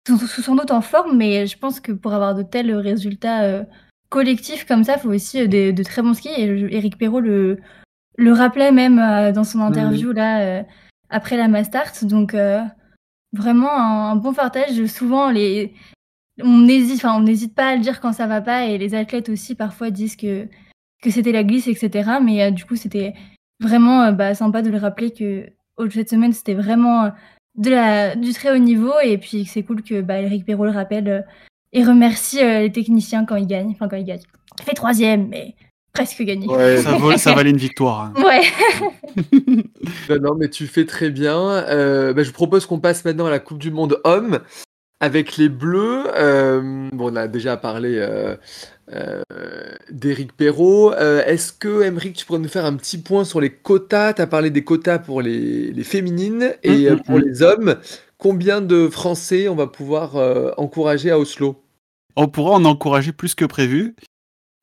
sont, sans doute en forme, mais je pense que pour avoir de tels résultats collectifs comme ça, il faut aussi de, très bons skis. Et Eric Perrault le, le rappelait même dans son interview là après la Mastart. Donc vraiment un, bon partage. Souvent les on on n'hésite pas à le dire quand ça va pas, et les athlètes aussi parfois disent que que c'était la glisse, etc. Mais euh, du coup, c'était vraiment euh, bah, sympa de le rappeler que cette semaine, c'était vraiment euh, de la, du très haut niveau. Et puis c'est cool que bah, Eric Perrault le rappelle euh, et remercie euh, les techniciens quand ils gagnent. Enfin, quand ils gagnent. Il fait troisième, mais presque gagné. Ouais, Ça, vaut- ça valait une victoire. hein. Ouais. [laughs] Non, non, mais tu fais très bien. Euh, bah, je vous propose qu'on passe maintenant à la Coupe du Monde homme avec les Bleus. Euh, bon, on a déjà parlé euh, euh, d'Éric Perrault. Euh, Est-ce que, Emeric, tu pourrais nous faire un petit point sur les quotas? Tu as parlé des quotas pour les, les féminines et Mm, mm, pour mm. les hommes. Combien de Français on va pouvoir euh, encourager à Oslo? On pourra en encourager plus que prévu.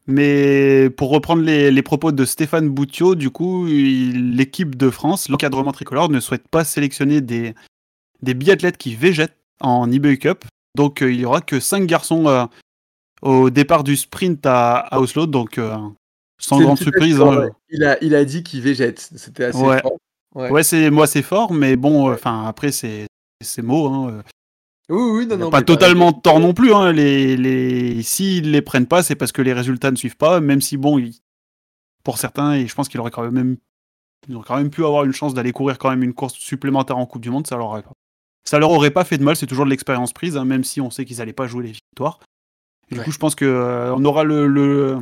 Mais pour reprendre les, les propos de Stéphane Boutiot, du coup, l'équipe de France, l'encadrement tricolore, ne souhaite pas sélectionner des, des biathlètes qui végètent en IBU Cup. Donc euh, il y aura que 5 garçons euh, au départ du sprint à, à Oslo. Donc euh, sans grande surprise. hein. ouais. il, a, il a dit qu'il végète. C'était assez Ouais. fort. Ouais. Ouais, c'est moi c'est fort, mais bon, enfin après c'est c'est mots. Hein. Oui, oui, non, Il y a non. pas mais totalement tort non plus. Hein. Les, les... S'ils les prennent pas, c'est parce que les résultats ne suivent pas. Même si, bon, il- pour certains, et je pense qu'il aurait quand même, ils auraient quand même pu avoir une chance d'aller courir quand même une course supplémentaire en Coupe du Monde, ça leur aurait pas. Ça leur aurait pas fait de mal. C'est toujours de l'expérience prise, hein, même si on sait qu'ils allaient pas jouer les victoires. Et Du coup, je pense que euh, on aura le, le,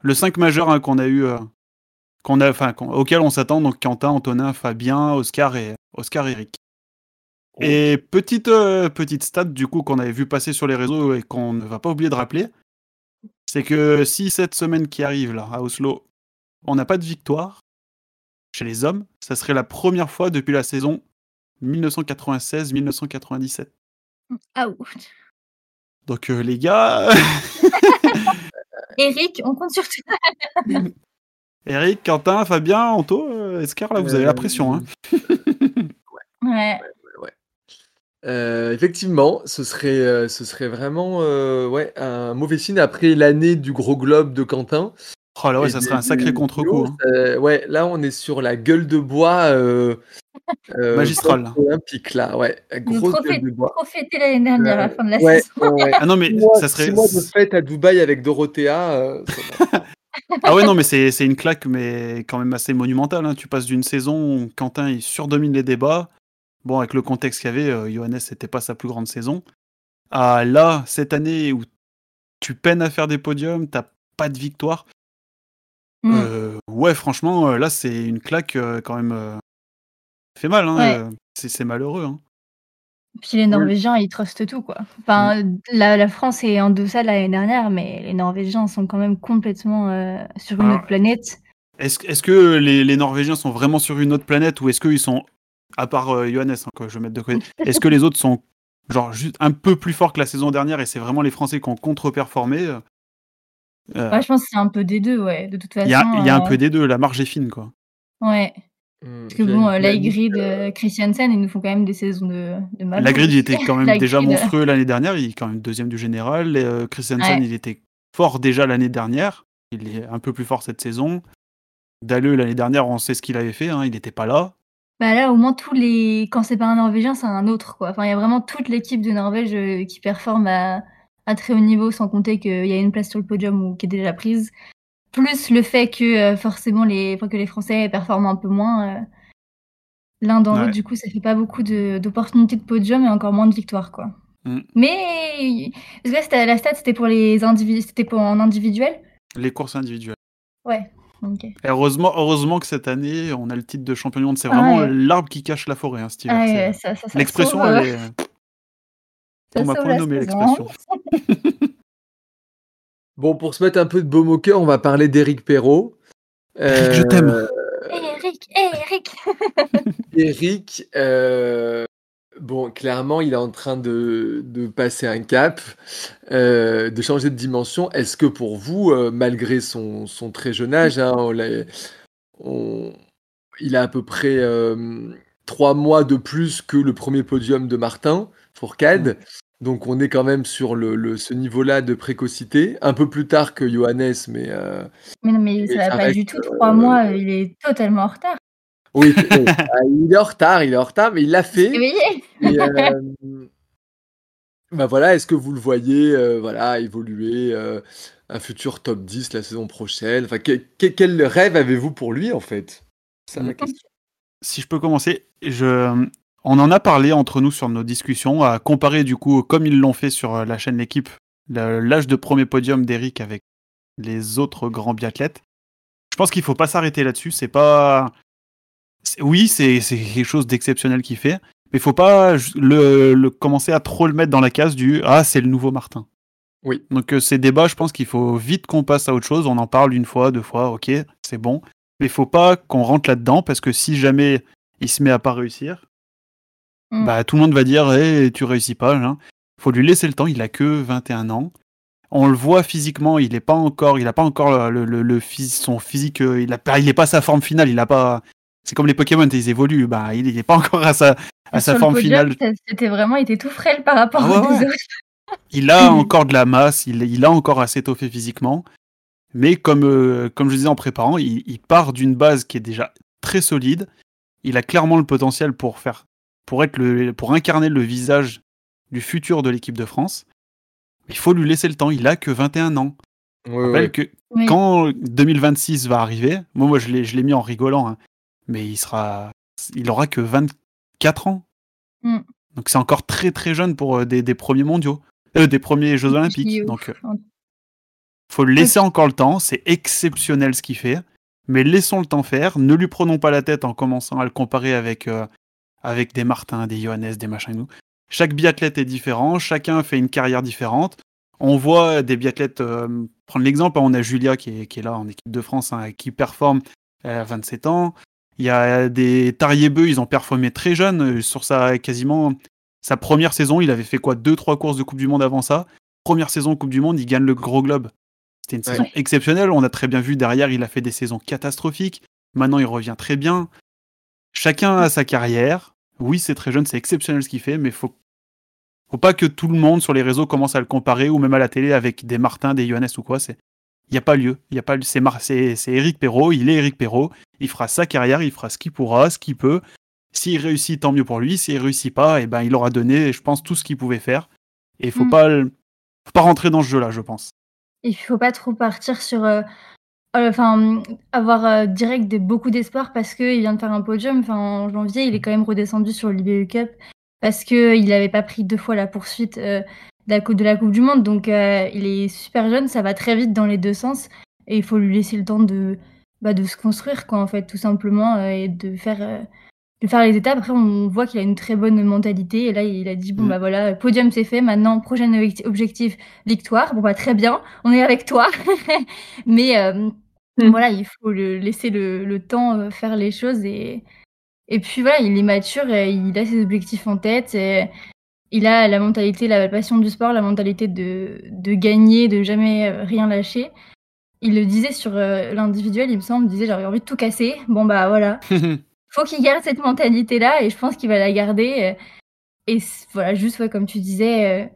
le 5 majeur hein, qu'on a eu, euh, qu'on a, qu'on- auquel on s'attend. Donc Quentin, Antonin, Fabien, Oscar et Oscar, et Eric. Et petite, euh, petite stat du coup qu'on avait vu passer sur les réseaux et qu'on ne va pas oublier de rappeler, c'est que si cette semaine qui arrive là à Oslo, on n'a pas de victoire chez les hommes, ça serait la première fois depuis la saison 1996-1997. Ah, ouh. Donc euh, les gars, [laughs] Eric, on compte sur toi. [laughs] Eric, Quentin, Fabien, Anto, euh, Escar, là vous avez la pression. Hein. Ouais. Euh, effectivement, ce serait, euh, ce serait vraiment euh, ouais, un mauvais signe après l'année du gros globe de Quentin. Oh là ouais, Et ça serait un sacré contre-coup. hein. euh, ouais, là on est sur la gueule de bois euh, euh, Magistrale. olympique là, ouais, grosse trop, gueule fait- de bois. trop fêté l'année dernière à la fin de la Ouais, saison. ouais, ouais. Ah non mais Six mois- ça serait. six mois de fête à Dubaï avec Dorothea. euh, ça va. [laughs] [laughs] Ah ouais, non, mais c'est c'est une claque, mais quand même assez monumentale. hein. Tu passes d'une saison où Quentin il surdomine les débats. Bon, avec le contexte qu'il y avait, euh, Johannes, c'était pas sa plus grande saison. À là, cette année où tu peines à faire des podiums, t'as pas de victoire. Mm. Euh, ouais, franchement, euh, là, c'est une claque quand même. ça fait mal, hein. Ouais. c'est malheureux. Hein. Puis les Norvégiens, ils trustent tout, quoi. Enfin, la, la France est en deçà de l'année dernière, mais les Norvégiens sont quand même complètement euh, sur une Ah, autre planète. Est-ce que les, les Norvégiens sont vraiment sur une autre planète ou est-ce qu'ils sont, à part euh, Johannes, hein, que je vais mettre de côté, est-ce que les autres sont genre juste un peu plus forts que la saison dernière et c'est vraiment les Français qui ont contre-performé euh, euh, Ouais, je pense que c'est un peu des deux, ouais. De toute façon. Il y a, il y a un euh, peu des deux, la marge est fine quoi. Ouais. Hmm, Parce que bon, euh, Laigrid, euh, Christiansen, ils nous font quand même des saisons de, de mal. La grid il était quand même [laughs] déjà monstrueux l'année dernière, il est quand même deuxième du général. Euh, Ouais. il était fort déjà l'année dernière, il est un peu plus fort cette saison. Dalleux l'année dernière on sait ce qu'il avait fait, hein, il n'était pas là. Bah là, au moins, tous les... quand c'est pas un Norvégien, c'est un autre, quoi. Enfin, il y a vraiment toute l'équipe de Norvège euh, qui performe à, à très haut niveau, sans compter qu'il y a une place sur le podium ou qui est déjà prise. Plus le fait que euh, forcément les, que les Français performent un peu moins euh, l'un dans Ouais. l'autre, du coup, ça fait pas beaucoup d'opportunités de, podium et encore moins de victoires, quoi. Mm. Mais parce que là, la stat, c'était pour les individus, c'était pour en individuel? Les courses individuelles. Ouais. Heureusement, heureusement que cette année, on a le titre de champion du monde. C'est Ah vraiment ouais. l'arbre qui cache la forêt, hein, hiver. Ah ouais, L'expression, sauve, euh, elle est. [laughs] ça On m'a pas nommé l'expression. [laughs] Bon, pour se mettre un peu de baume au cœur, on va parler d'Éric Perrault. Euh, je t'aime. Eric, Eric. Eric, euh, bon, clairement, il est en train de, de passer un cap, euh, de changer de dimension. Est-ce que pour vous, euh, malgré son, son très jeune âge, hein, on l'a- on- il a à peu près euh, trois mois de plus que le premier podium de Martin Fourcade. Donc on est quand même sur le, le- ce niveau-là de précocité, un peu plus tard que Johannes, mais euh, Mais non, mais ça va pas reste, du tout. euh, Trois mois, euh, il est totalement en retard. Oui, ah, il est en retard, il est en retard, mais il l'a fait. Et, euh, bah voilà, est-ce que vous le voyez euh, voilà, évoluer euh, un futur top 10 la saison prochaine? Enfin, que- que- Quel rêve avez-vous pour lui en fait? C'est la question. Si je peux commencer, je... on en a parlé entre nous sur nos discussions, à comparer du coup, comme ils l'ont fait sur euh, la chaîne L'équipe, l'âge de premier podium d'Eric avec les autres grands biathlètes. Je pense qu'il faut pas s'arrêter là-dessus. C'est pas. Oui, c'est c'est quelque chose d'exceptionnel qu'il fait, mais il faut pas le, le- commencer à trop le mettre dans la case du Ah, c'est le nouveau Martin. Oui. Donc euh, ces débats, je pense qu'il faut vite qu'on passe à autre chose. On en parle une fois, deux fois, ok, c'est bon. Mais il faut pas qu'on rentre là-dedans parce que si jamais il se met à pas réussir, Mm. bah tout le monde va dire Eh, tu réussis pas. Il faut lui laisser le temps. Il a que 21 ans. On le voit physiquement, il est pas encore, il a pas encore le, le, son physique, euh, il a pas, il est pas sa forme finale. Il a pas. C'est comme les Pokémon, ils évoluent. Bah il, il est pas [laughs] encore à sa à sa forme podium, finale. C'était vraiment, il était tout frêle par rapport Ah aux ouais. autres. [laughs] Il a encore de la masse, il, il a encore à s'étoffer physiquement. Mais comme, euh, comme je disais en préparant, il, il part d'une base qui est déjà très solide. Il a clairement le potentiel pour faire, pour être le, pour incarner le visage du futur de l'équipe de France. Il faut lui laisser le temps. Il a que 21 ans. Je rappelle que Oui. quand 2026 va arriver, moi, moi je l'ai, je l'ai mis en rigolant, hein, mais il sera, il aura que 24 ans. Mm. Donc c'est encore très très jeune pour euh, des, des premiers mondiaux, euh, des premiers Jeux Olympiques. Donc euh, faut le laisser encore le temps. C'est exceptionnel ce qu'il fait, mais laissons le temps faire. Ne lui prenons pas la tête en commençant à le comparer avec euh, avec des Martins, des Johannes, des machins. et nous. Chaque biathlète est différent, chacun fait une carrière différente. On voit des biathlètes, euh, prendre l'exemple, on a Julia qui est, qui est là en équipe de France, hein, qui performe à 27 ans. Il y a des Tariebeux, ils ont performé très jeunes, euh, sur sa quasiment sa première saison, il avait fait quoi deux trois courses de Coupe du Monde avant ça. Première saison Coupe du Monde, il gagne le Gros Globe. C'était une Ouais. saison exceptionnelle. On a très bien vu derrière, il a fait des saisons catastrophiques. Maintenant, il revient très bien. Chacun a sa carrière. Oui, c'est très jeune, c'est exceptionnel ce qu'il fait, mais faut faut pas que tout le monde sur les réseaux commence à le comparer ou même à la télé avec des Martin, des Johannes ou quoi. C'est il y a pas lieu. Il y a pas. C'est Mar- c'est c'est Eric Perrault. Il est Eric Perrault. Il fera sa carrière. Il fera ce qu'il pourra, ce qu'il peut. S'il réussit, tant mieux pour lui. S'il réussit pas, et ben il aura donné, je pense, tout ce qu'il pouvait faire. Et il faut Mm. pas, faut pas rentrer dans ce jeu-là, je pense. Il faut pas trop partir sur. euh, euh, Enfin, avoir euh, direct de, beaucoup d'espoir parce qu'il vient de faire un podium. Enfin, en janvier, il est quand même redescendu sur l'IBU Cup parce qu'il n'avait pas pris deux fois la poursuite de, la coupe, de la Coupe du Monde. Donc, il est super jeune, ça va très vite dans les deux sens. Et il faut lui laisser le temps de, bah, de se construire, quoi, en fait, tout simplement, euh, et de faire, euh, de faire les étapes. Après, on voit qu'il a une très bonne mentalité. Et là, il a dit bon, Mm. bah voilà, podium c'est fait. Maintenant, prochain objecti- objectif, victoire. Bon, bah très bien, on est avec toi. [laughs] Mais euh, Mm. voilà, il faut le, laisser le, le temps euh, faire les choses. Et, et puis voilà, il est mature, et il a ses objectifs en tête. et il a la mentalité, la passion du sport, la mentalité de, de gagner, de jamais euh, rien lâcher. Il le disait sur euh, l'individuel, il me semble, il disait j'avais envie de tout casser. Bon bah voilà, [laughs] faut qu'il garde cette mentalité-là et je pense qu'il va la garder. euh, Et voilà, juste ouais, comme tu disais, euh,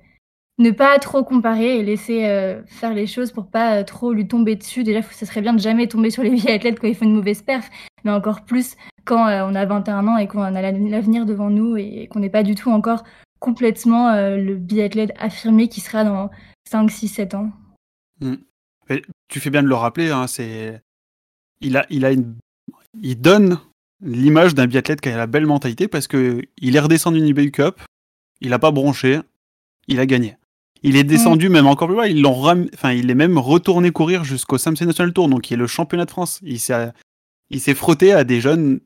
ne pas trop comparer et laisser faire les choses pour pas trop lui tomber dessus. Déjà, ça serait bien de jamais tomber sur les [laughs] vieilles athlètes quand ils font une mauvaise perf, mais encore plus quand on a 21 ans et qu'on a la- l'avenir devant nous et qu'on n'est pas du tout encore complètement le biathlète affirmé qui sera dans 5, 6, 7 ans. Mais tu fais bien de le rappeler, hein, c'est il a, il a une, il donne l'image d'un biathlète qui a la belle mentalité parce que il est redescendu une eBay Cup, il a pas bronché, il a gagné. Il est descendu même encore plus bas, ils l'ont ram- enfin il est même retourné courir jusqu'au Samsung National Tour, donc qui est le championnat de France. Il s'est, il s'est frotté à des jeunes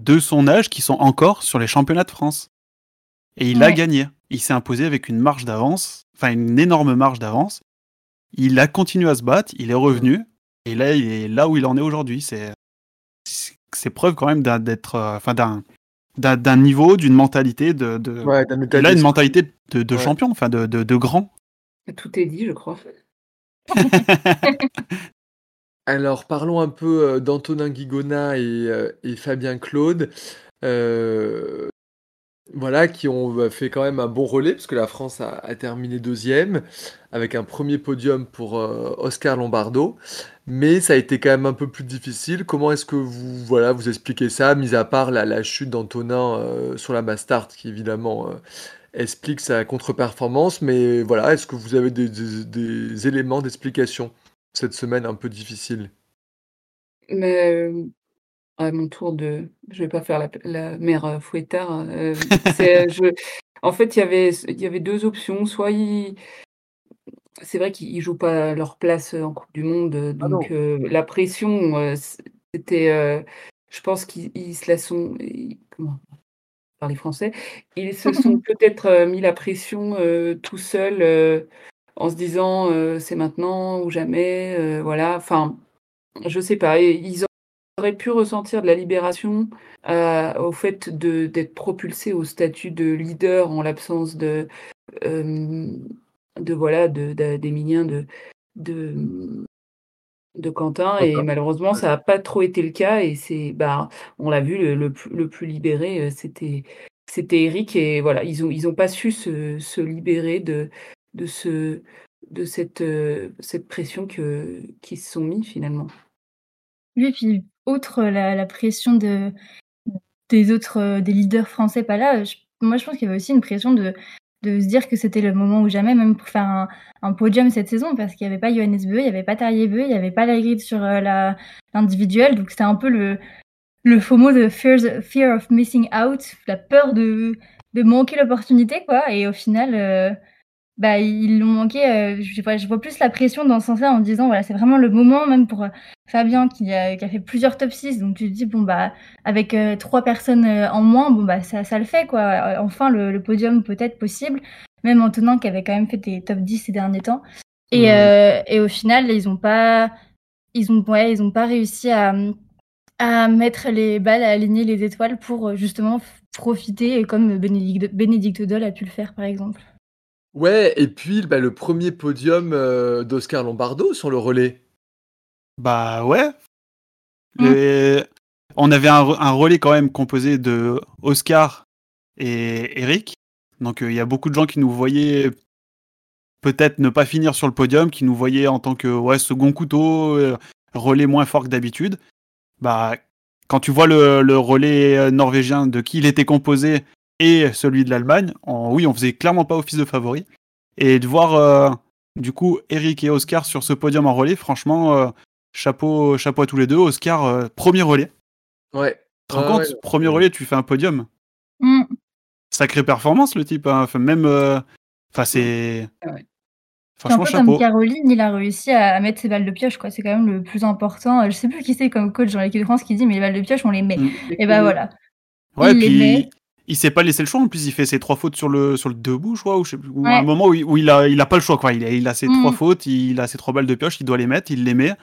de son âge qui sont encore sur les championnats de France. Et il a gagné. Il s'est imposé avec une marge d'avance, enfin une énorme marge d'avance. Il a continué à se battre, il est revenu, et là, il est là où il en est aujourd'hui. C'est, c'est- preuve quand même d'un, d'être, euh, enfin d'un, d'un, d'un niveau, d'une mentalité de, de Ouais, d'un état il a une d'esprit. mentalité de, de Ouais. champion, enfin de, de, de grand. Tout est dit, je crois. [laughs] Alors, parlons un peu euh, d'Antonin Guigona et, euh, et Fabien Claude, euh, voilà, qui ont bah, fait quand même un bon relais, parce que la France a, terminé deuxième, avec un premier podium pour euh, Oscar Lombardo, mais ça a été quand même un peu plus difficile. Comment est-ce que vous, voilà, vous expliquez ça, mis à part la, chute d'Antonin euh, sur la Mastart, qui évidemment euh, explique sa contre-performance, mais voilà, est-ce que vous avez des, éléments d'explication cette semaine un peu difficile? À mon tour de je vais pas faire la la mère, heu, fouettard, [laughs] je en fait, il y avait il y avait 2 options, soit ils c'est vrai qu'ils jouent pas leur place, en coupe du monde, Ah donc la pression, c'était, je pense qu'ils ils se la sont comment? Parler français? Ils se [laughs] sont peut-être, mis la pression, tout seuls, en se disant, «C'est maintenant ou jamais», voilà, enfin, je sais pas ils auraient pu ressentir de la libération, heu, au fait de d'être propulsés au statut de leader en l'absence de, hem, de voilà, de d'Emilien, de de, de Quentin. Et malheureusement, ça a pas trop été le cas. Et c'est bah, on l'a vu le le plus le plus libéré, heu, c'était c'était Éric et voilà, ils ont ils ont pas su se se libérer de de ce de cette, pression que qu'ils se sont mis finalement. Oui, puis outre la la pression de des autres, heu, des leaders français pas là, moi je pense qu'il y avait aussi une pression de de se dire que c'était le moment ou jamais, même pour faire un podium cette saison parce qu'il y avait pas Johannes Beu, il y avait pas Tarjei Beu, il y avait pas Lagride sur, heu, la l'individuel donc c'était un peu le le FOMO de fears fear of missing out, la peur de de manquer l'opportunité quoi et au final, bah, ils l'ont manqué, heu, je vois je vois plus la pression dans ce sens-là en disant voilà, c'est vraiment le moment même pour, heu, Fabien qui a qui a fait plusieurs top 6 donc tu te dis: «Bon bah, avec, heu, 3 personnes, heu, en moins, bon bah, ça ça le fait quoi, enfin le le podium peut être possible». Même Antonin qui avait quand même fait des top 10 ces derniers temps et Mmh. et au final ils ont pas ils ont ouais, ils ont pas réussi à, à mettre les balles, à aligner les étoiles pour, justement profiter comme Bénédicte Bénédicte Dalle a pu le faire par exemple. Ouais et puis, bah, le 1er podium, heu, d'Oscar Lombardo sur le relais. Bah, ouais. Mmh. Les on avait un re un relais quand même composé de Oscar et Éric, donc heu, il y a beaucoup de gens qui nous voyaient peut-être ne pas finir sur le podium, qui nous voyaient en tant que, ouais, second couteau, heu, relais moins fort que d'habitude. Bah, quand tu vois le le relais, norvégien, de qui il était composé et celui de l'Allemagne, en oui, on faisait clairement pas office de favori et de voir, heu, du coup, Éric et Oscar sur ce podium en relais, franchement, heu, chapeau chapeau à tous les 2. Oscar, heu, 1er relais. Ouais. Tu te rends Ouais, ouais, compte? non, 1er c'est relais, tu fais un podium. Mmh. Sacrée performance le type, hein, enfin même, enfin c'est Ah ouais. C'est un franchement peu comme chapeau. Caroline, il a réussi à mettre ses balles de pioche quoi, c'est quand même le plus important, je sais plus qui c'est comme coach dans l'équipe de France qui dit: «Mais les balles de pioche, on les met» Mmh. et bah, voilà. Ouais, Il les met. Il s'est pas laissé le choix en plus, il fait ses 3 fautes sur le sur le debout, je crois, ou je sais plus, ou à un moment où il où il a il a pas le choix quoi, il a il a ses 3 Mmh. fautes, il a ses 3 balles de pioche, il doit les mettre, il les met.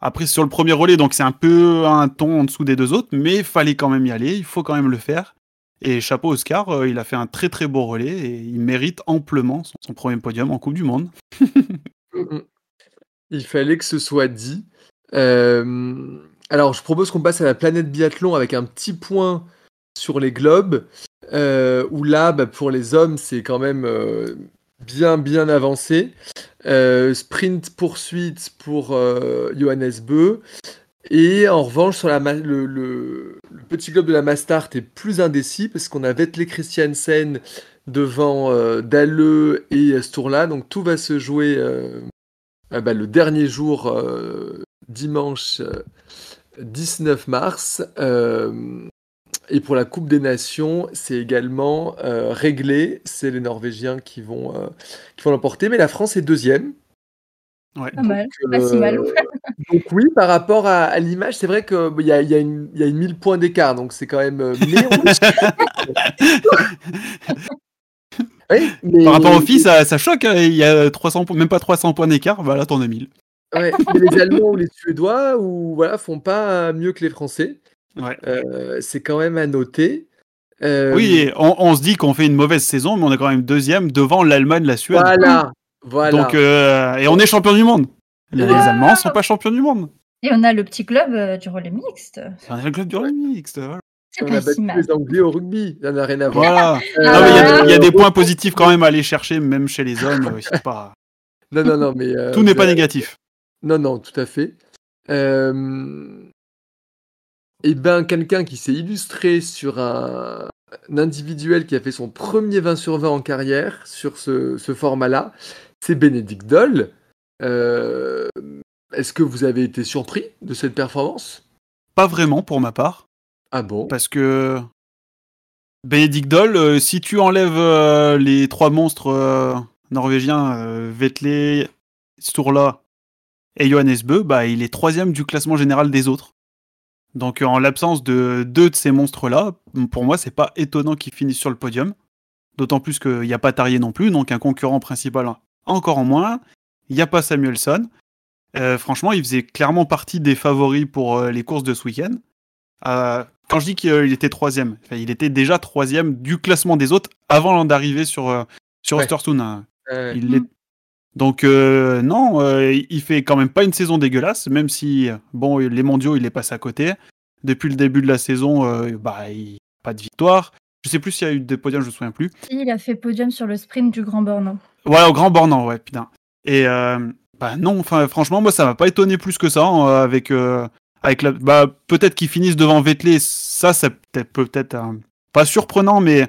Après sur le 1er relais, donc c'est un peu un ton en dessous des 2 autres, mais fallait quand même y aller, il faut quand même le faire et chapeau Oscar, heu, il a fait un très, très beau relais et il mérite amplement son son 1er podium en coupe du monde. [laughs] Il fallait que ce soit dit. Hem, alors je propose qu'on passe à la planète biathlon avec un petit point sur les globes, heu, où là, bah, pour les hommes, c'est quand même, heu, bien, bien avancé. Heu, sprint poursuite pour, Johannes Beu et en revanche sur la le le petit globe de la Mastart est plus indécis parce qu'on a Vetle Christiansen devant, heu, Dalleux et Sturla, donc tout va se jouer, ah bah, le dernier jour, dimanche, heu, 19 mars, et pour la Coupe des Nations, c'est également, heu, réglé. C'est les Norvégiens qui vont, qui vont l'emporter, mais la France est 2e. Ouais. Pas Donc mal, pas si mal. heu, donc oui, par rapport à à l'image, c'est vrai que, bah, il y a il y a une il y a une 1000 points d'écart, donc c'est quand même, [laughs] Oui, mais Par rapport aux filles, ça ça choque, hein, il y a 300 points, même pas 300 points d'écart, bah là tu en as 1000. Ouais, mais les Allemands ou les Suédois ou voilà, font pas mieux que les Français. Ouais. Heu, c'est quand même à noter. Hem Oui on on se dit qu'on fait une mauvaise saison, mais on est quand même 2e devant l'Allemagne, la Suède. Voilà, voilà. Donc heu et on est champion du monde. Les. Allemands sont pas champions du monde. Et on a le petit club, du relais mixte. C'est un club du relais mixte, voilà. C'est On a battu les Anglais au rugby, ça n'a rien à voir. Voilà. Mais il y a il y a des points positifs quand même à aller chercher, même chez les hommes, pas Non, non, non, mais tout n'est pas négatif. non, non, tout à fait. Et ben, quelqu'un qui s'est illustré sur un un individuel qui a fait son 1er 20 sur 20 en carrière sur ce ce format-là, c'est Bénédicte Dalle. Hem, est-ce que vous avez été surpris de cette performance? pas vraiment pour ma part. Ah bon? Parce que Benedict Doll, euh, si tu enlèves euh, les trois monstres euh, norvégiens, euh, Vetley, Sturla et Johannes Bö, bah, il est troisième du classement général des autres. Donc en l'absence de deux de ces monstres-là, pour moi, c'est pas étonnant qu'ils finissent sur le podium. D'autant plus qu'il n'y a pas Tarier non plus, donc un concurrent principal encore en moins. Il n'y a pas Samuelson. Euh, franchement, il faisait clairement partie des favoris pour euh, les courses de ce week-end. Euh, quand je dis qu'il était troisième, il était déjà troisième du classement des autres avant d'arriver sur, euh, sur Ouais. Il Donc euh, non, euh, il fait quand même pas une saison dégueulasse, même si bon les mondiaux il est passé à côté. Depuis le début de la saison, euh, bah il pas de victoire. Je sais plus s'il y a eu des podiums, je me souviens plus. Il a fait podium sur le sprint du Grand Bornand. Ouais, au Grand Bornand, ouais, putain. Et bah non, enfin franchement moi ça m'a pas étonné plus que ça hein, avec avec la bah peut-être qu'ils finissent devant Vettel, ça ça peut être peut-être un- pas surprenant mais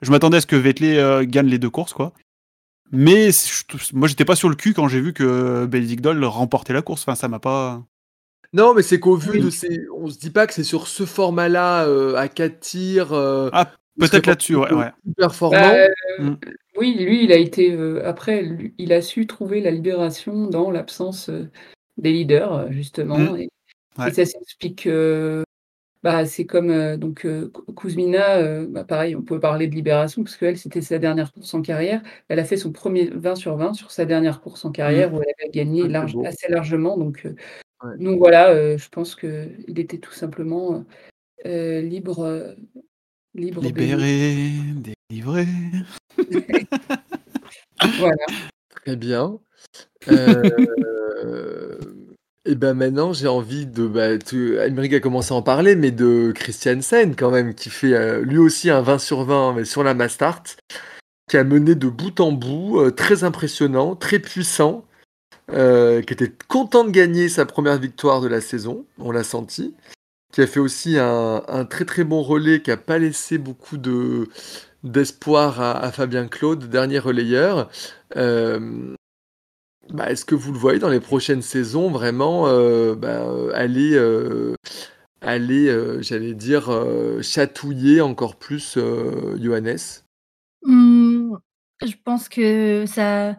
je m'attendais à ce que Vettel gagne les deux courses quoi. Mais je- moi j'étais pas sur le cul quand j'ai vu que Benedict Doll remportait la course, enfin ça m'a pas Non, mais c'est qu'au vu Oui. de ces. On se dit pas que c'est sur ce format-là, euh, à 4 tirs. euh, Ah, peut-être là-dessus, ouais, ouais. performant. Bah, euh, Mm. Oui, lui, il a été. euh, après, lui, il a su trouver la libération dans l'absence euh, des leaders, justement. Mm. Et, Ouais. et ça s'explique. Bah, c'est comme euh, donc euh, Kuzmina, euh, bah, pareil, on peut parler de libération parce qu'elle, c'était sa dernière course en carrière. Elle a fait son premier 20 sur 20 sur sa dernière course en carrière où elle avait gagné Ah, large- assez largement. Donc, euh, Ouais. donc voilà, euh, je pense qu'il était tout simplement euh, libre. euh, libre de- Libéré, délivré. [laughs] Voilà. Très bien. [laughs] Et ben maintenant, j'ai envie de. Bah, tu, Aymeric a commencé à en parler, mais de Christiansen, quand même, qui fait euh, lui aussi un 20 sur 20 mais sur la Mastart, qui a mené de bout en bout, euh, très impressionnant, très puissant, euh, qui était content de gagner sa première victoire de la saison, on l'a senti, qui a fait aussi un, très très bon relais, qui a pas laissé beaucoup de d'espoir à, Fabien Claude, dernier relayeur. Bah, Est-ce que vous le voyez dans les prochaines saisons vraiment euh, bah, euh, aller, euh, aller j'allais dire, chatouiller encore plus Johannes? Hmm, je pense que ça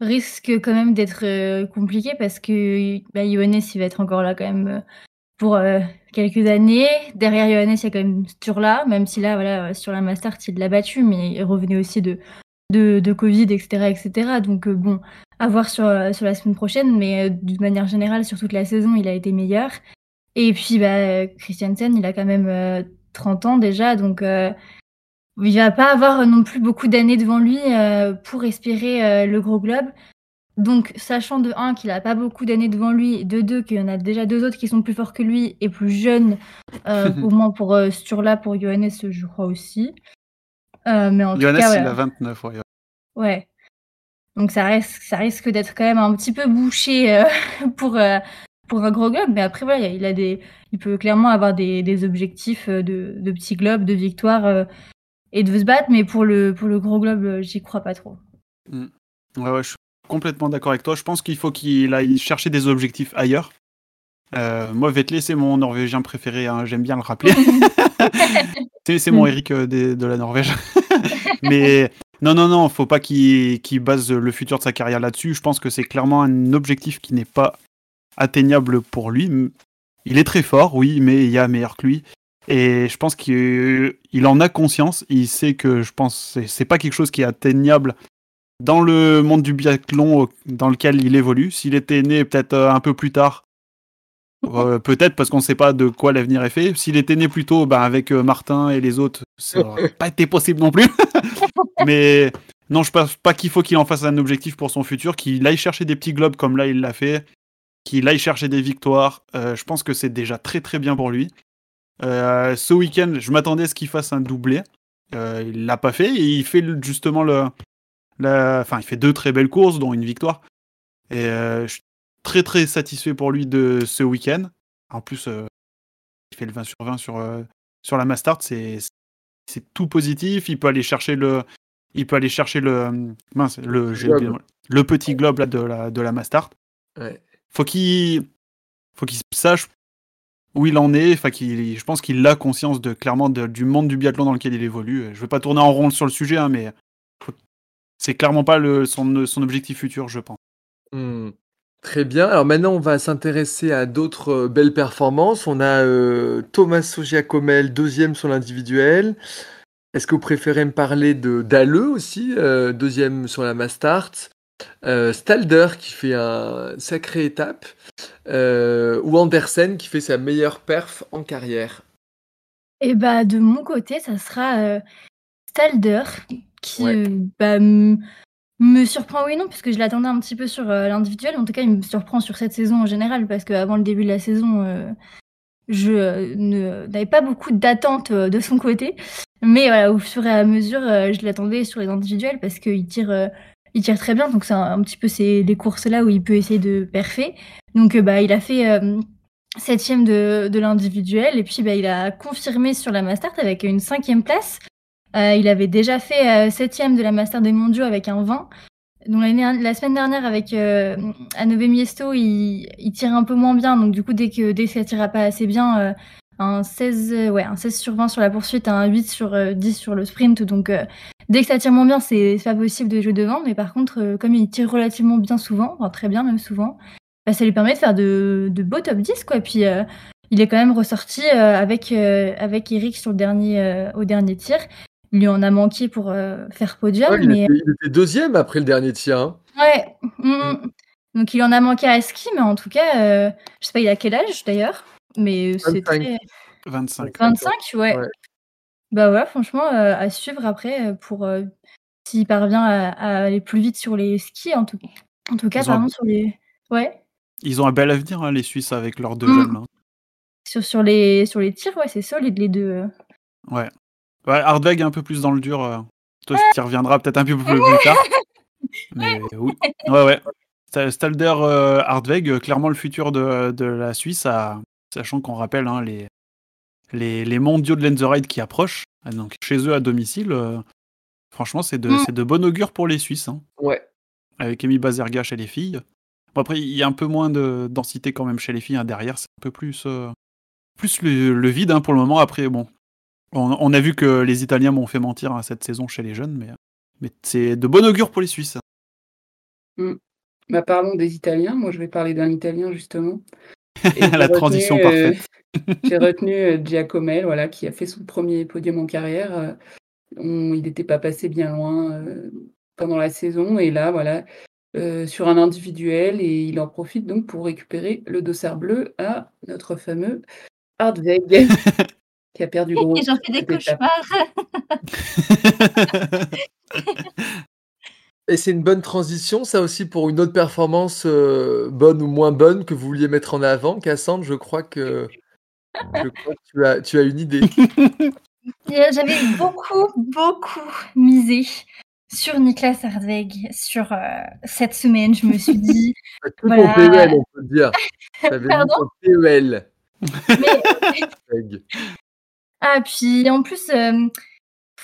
risque quand même d'être compliqué parce que bah, Johannes, il va être encore là quand même pour quelques années. Derrière Johannes, il y a quand même Sturla, même si là, voilà, sur la Mastart, il l'a battu, mais il revenait aussi de, de, de Covid, etc. etc. Donc, euh, bon, à voir sur, euh, sur la semaine prochaine, mais euh, d'une manière générale, sur toute la saison, il a été meilleur. Et puis, bah, Christiansen, il a quand même euh, 30 ans déjà, donc il va pas avoir non plus beaucoup d'années devant lui euh, pour espérer euh, le gros globe. Donc, sachant de 1 qu'il a pas beaucoup d'années devant lui, de 2 qu'il y en a déjà deux autres qui sont plus forts que lui et plus jeunes, euh, [laughs] au moins pour euh, Sturla, pour Johannes, je crois aussi. Euh, mais en tout cas, il a 29, ouais. Ouais. Donc ça risque, ça risque d'être quand même un petit peu bouché euh, [laughs] pour, euh, pour un gros globe. Mais après, voilà, il a des, il peut clairement avoir des, des objectifs de, de petits globes, de victoire et de se battre. Mais pour le, pour le gros globe, j'y crois pas trop. Ouais, ouais, je suis complètement d'accord avec toi. Je pense qu'il faut qu'il aille chercher des objectifs ailleurs. Euh, moi, Vettel, c'est mon Norvégien préféré, hein, j'aime bien le rappeler. [laughs] [laughs] c'est mon Mm. Eric de, la Norvège. [laughs] Mais non, non, non, faut pas qu'il base le futur de sa carrière là-dessus. Je pense que c'est clairement un objectif qui n'est pas atteignable pour lui. Il est très fort, oui, mais il y a meilleur que lui. Et je pense qu'il il en a conscience. Il sait que je pense que c'est- pas quelque chose qui est atteignable dans le monde du biathlon dans lequel il évolue. S'il était né peut-être euh, un peu plus tard, [laughs] euh, peut-être parce qu'on ne sait pas de quoi l'avenir est fait. S'il était né plus tôt, bah, avec euh, Martin et les autres, ça n'aurait [laughs] pas été possible non plus. Mais non, je pense pas qu'il faut qu'il en fasse un objectif pour son futur, qu'il aille chercher des petits globes comme là il l'a fait, qu'il aille chercher des victoires. Euh, je pense que c'est déjà très très bien pour lui. Euh, ce week-end, je m'attendais à ce qu'il fasse un doublé. Euh, il l'a pas fait et il fait justement le, enfin, il fait deux très belles courses, dont une victoire. Et euh, je suis très très satisfait pour lui de ce week-end. En plus, il fait le 20 sur 20 sur, sur la Mastart, c'est c'est tout positif. Il peut aller chercher le, il peut aller chercher le, mince, le, petit globe là, de la de la Mastart. Ouais. Faut qu'il faut qu'il sache où il en est. Enfin, qu'il, je pense qu'il a conscience de clairement de- du monde du biathlon dans lequel il évolue. Je veux pas tourner en rond sur le sujet, hein, mais c'est clairement pas le, son, son objectif futur, je pense. Hmm. Très bien. Alors maintenant, on va s'intéresser à d'autres euh, belles performances. On a euh, Thomas Giacomel, deuxième sur l'individuel. Est-ce que vous préférez me parler de d'Alleux aussi, euh, deuxième sur la Mastart? Euh, Stalder qui fait un sacré étape ou Andersen qui fait sa meilleure perf en carrière? Et bah de mon côté, ça sera Stalder qui Ouais. bah, me surprend oui non puisque je l'attendais un petit peu sur euh, l'individuel. En tout cas, il me surprend sur cette saison en général parce qu'avant le début de la saison, euh, je euh, n'avais pas beaucoup d'attentes de son côté. Mais voilà, au fur et à mesure, je l'attendais sur les individuels parce qu'il tire, il tire très bien. Donc c'est un, petit peu ces, les courses là où il peut essayer de perfer. Donc bah il a fait septième de, de l'individuel et puis bah, il a confirmé sur la Mastart avec une cinquième place. Euh, il avait déjà fait euh, septième de la Mastart des Mondiaux avec un 20. Donc la semaine dernière avec euh, Miesto, il, tire un peu moins bien. Donc du coup dès que dès que ça tira pas assez bien, euh, un 16 euh, ouais un 16 sur 20 sur la poursuite, un 8 sur euh, 10 sur le sprint. Donc dès que ça tire moins bien, c'est pas possible de jouer devant. Mais par contre, comme il tire relativement bien souvent, enfin, très bien même souvent, bah, ça lui permet de faire de, beaux top 10 quoi. Puis il est quand même ressorti avec avec Eric sur le dernier au dernier tir. Il lui en a manqué pour euh, faire podium, Ouais, il, mais était, il était deuxième après le dernier tir. hein. ouais. mm. Donc il en a manqué à ski, mais en tout cas, euh, je sais pas il a quel âge d'ailleurs, mais c'est 25. très 25. 25, ouais. Ouais. Bah ouais, franchement, euh, à suivre après euh, pour euh, s'il parvient à, à aller plus vite sur les skis, en tout, en tout cas, Ils ont un- pardon, sur les. Ouais, Ils ont un bel avenir, hein, les Suisses, avec leurs deux Mm. jeunes. là. sur, sur, les, sur les tirs, ouais, c'est solide les deux. euh. Ouais. Ouais, Hardweg un peu plus dans le dur. euh. Toi, tu y reviendras peut-être un peu plus, plus tard. [laughs] Mais oui. Ouais, ouais. Sta- Stalder euh, Hardweg, euh, clairement le futur de, de la Suisse, à- sachant qu'on rappelle hein, les, les, les mondiaux de Lenzerheide qui approchent, donc chez eux à domicile. euh, franchement, c'est de, Mm. de bon augure pour les Suisses, hein, Ouais. avec Amy Bazerga chez les filles. Bon, après, il y a un peu moins de densité quand même chez les filles. hein, derrière, c'est un peu plus, euh, plus le, le vide pour le moment. Après, bon, on, on a vu que les Italiens m'ont fait mentir hein, cette saison chez les jeunes, mais, mais c'est de bon augure pour les Suisses. Bah, parlons des Italiens. Moi, je vais parler d'un Italien, justement. [laughs] La retenu, transition euh, parfaite. [laughs] J'ai [laughs] retenu euh, Giacomel, voilà, qui a fait son premier podium en carrière. Euh, on- il n'était pas passé bien loin euh, pendant la saison. Et là, voilà, euh, sur un individuel. Et il en profite donc pour récupérer le dossard bleu à notre fameux Hardweg, qui a perdu gros. Et j'en fais des cauchemars. [laughs] Et c'est une bonne transition, ça aussi, pour une autre performance euh, bonne ou moins bonne que vous vouliez mettre en avant. Cassandre, je crois que, je crois que tu, as, tu as une idée. [laughs] Euh, J'avais beaucoup, beaucoup misé sur Niklas Hardweg sur euh, cette semaine. Je me suis dit, [laughs] tout Voilà. ton PEL, on peut dire. Pardon ton PEL. mais. Ah, puis en plus, euh,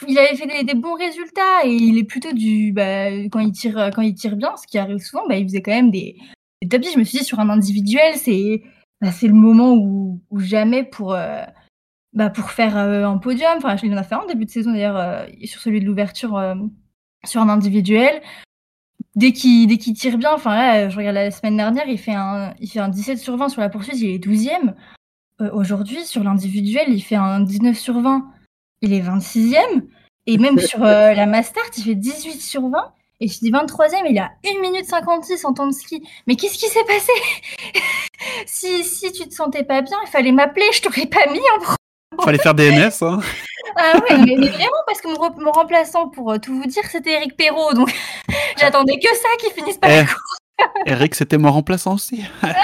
il avait fait des, bons résultats et il est plutôt du. Bah, quand, il tire, quand il tire bien, ce qui arrive souvent, bah, il faisait quand même des, 10. Je me suis dit, sur un individuel, c'est bah, le moment où, jamais pour, euh, bah, pour faire euh, un podium. Enfin, il en a fait un en début de saison d'ailleurs, euh, sur celui de l'ouverture euh, sur un individuel. Dès qu'il dès qu'il tire bien, enfin là, je regarde la semaine dernière, il fait un, il fait un 17 sur 20 sur la poursuite, il est 12e. Euh, Aujourd'hui, sur l'individuel, il fait un 19 sur 20, il est 26e. Et même sur euh, [laughs] la Mastart, il fait 18 sur 20. Et je dis 23e, il a 1 minute 56 en temps de ski. Mais qu'est-ce qui s'est passé? [laughs] Si, si tu te sentais pas bien, il fallait m'appeler, je t'aurais pas mis en pro. Fallait faire des NS. Hein. Ah ouais, mais, mais vraiment, parce que mon, re- mon remplaçant, pour euh, tout vous dire, c'était Eric Perrault. Donc [laughs] j'attendais que ça qu'il finisse par Eh. la course. Eric, c'était mon remplaçant aussi. Pff,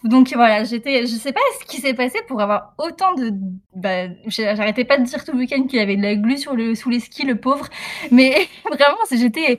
[laughs] donc voilà, j'étais, je sais pas ce qui s'est passé pour avoir autant de, bah, j'arrêtais pas de dire tout le week-end qu'il avait de la glu sur le, sous les skis, le pauvre, mais [laughs] vraiment, j'étais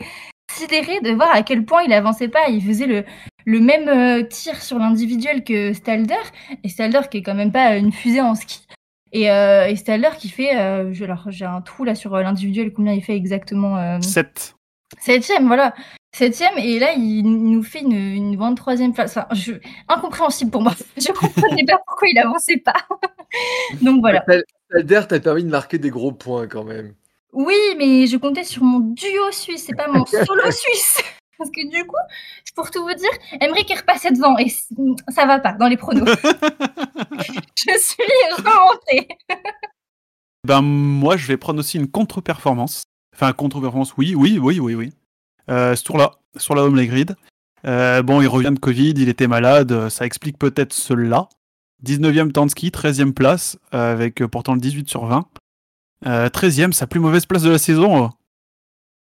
sidérée de voir à quel point il avançait pas, il faisait le, le même euh, tir sur l'individuel que Stalder, et Stalder qui est quand même pas une fusée en ski, et, euh, et Stalder qui fait, euh, je- alors j'ai un trou là sur euh, l'individuel, combien il fait exactement, euh, 7. Septième, voilà. Septième, et là, il nous fait une, une 23e place. Enfin, je... Incompréhensible pour moi. [laughs] Je comprenais pas pourquoi il avançait pas. [laughs] Donc voilà. Alder t'a permis de marquer des gros points quand même. Oui, mais je comptais sur mon duo suisse, c'est pas mon [laughs] solo suisse. Parce que du coup, pour tout vous dire, Emmerich est repassé devant et ça va pas dans les pronos. je suis remontée. Ben moi, je vais prendre aussi une contre-performance. Enfin, contre-performance, oui, oui, oui, oui, oui. Euh, ce tour-là, sur la home grid. Euh, bon, il revient de Covid, il était malade, euh, ça explique peut-être cela. 19e temps de ski, 13e place, euh, avec pourtant le 18 sur 20. Euh, 13e, sa plus mauvaise place de la saison.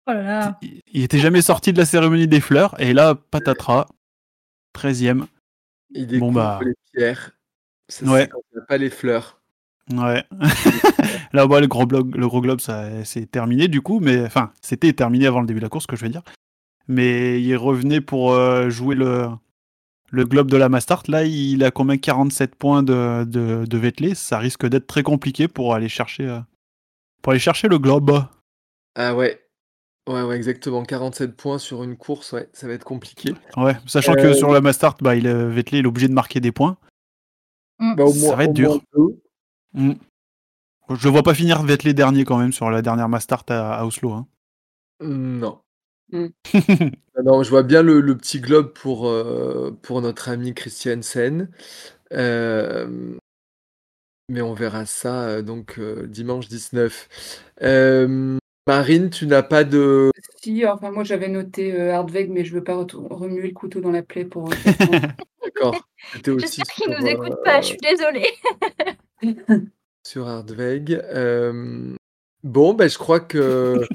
Oh là là. Il, il était jamais sorti de la cérémonie des fleurs, et là, patatras. 13e. Il découvre Bon, bah. les pierres. Ça, Ouais. c'est quand il n'y a pas les fleurs. Ouais. Là, bah, le gros le gros globe, ça c'est terminé du coup, mais enfin, c'était terminé avant le début de la course, que je veux dire. Mais il revenait pour euh, jouer le le globe de la Mastart. Là, il a combien? 47 points de de, de Vettelé. Ça risque d'être très compliqué pour aller chercher euh, pour aller chercher le globe. Ah ouais. Ouais, ouais, exactement. 47 points sur une course, ouais, ça va être compliqué. Ouais, sachant Euh, que sur la Mastart, bah, il euh, Vettelé il est obligé de marquer des points. Bah, au Ça moins- va être au dur. moins deux. Mm. Je le vois pas finir Vettelé dernier quand même sur la dernière Mastart à, à Oslo. hein. Non. Mm. Ah [laughs] non, je vois bien le, le petit globe pour, euh, pour notre ami Christiansen. Euh, mais on verra ça euh, donc euh, dimanche 19. Euh, Marine, tu n'as pas de. Si, enfin, moi j'avais noté euh, Hardweg, mais je veux pas remuer le couteau dans la plaie pour. [laughs] D'accord. [laughs] J'espère qu'il nous écoute pas, je suis désolée. Sur Hardweg. Euh, bon, ben, je crois que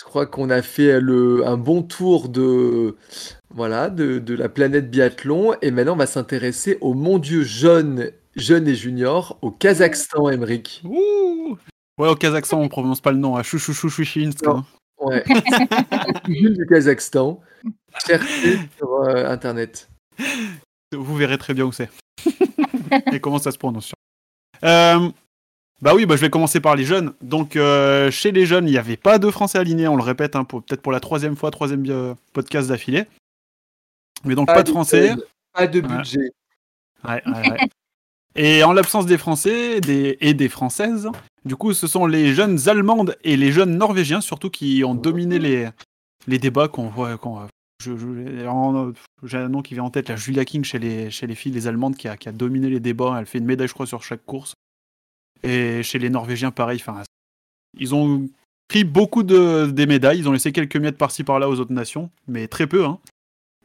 je crois qu'on a fait le, un bon tour de voilà de, de la planète biathlon et maintenant on va s'intéresser au mon Dieu jeune, et junior au Kazakhstan, Emric. Ouais, au Kazakhstan, on prononce pas le nom, à Chouchouchouchouchinsk. Hein. Ouais. Du Kazakhstan. Cherchez sur euh, internet. Vous verrez très bien où c'est. Et comment ça se prononce. Euh, bah oui, bah je vais commencer par les jeunes. Donc, euh, chez les jeunes, il n'y avait pas de Français alignés, on le répète, hein, peut-être pour la troisième fois, troisième euh, podcast d'affilée. Mais donc, pas, de Français. Pas de budget. Ouais, ouais, ouais. [laughs] Et en l'absence des Français des, et des Françaises, du coup, ce sont les jeunes Allemandes et les jeunes Norvégiens, surtout, qui ont dominé les, les débats qu'on voit. en- J'ai un nom qui vient en tête, la Julia King chez les, chez les filles, les Allemandes, qui a, qui a dominé les débats. Elle fait une médaille, je crois, sur chaque course. Et chez les Norvégiens, pareil. Enfin, ils ont pris beaucoup de, des médailles. Ils ont laissé quelques miettes par-ci par-là aux autres nations, mais très peu. Hein.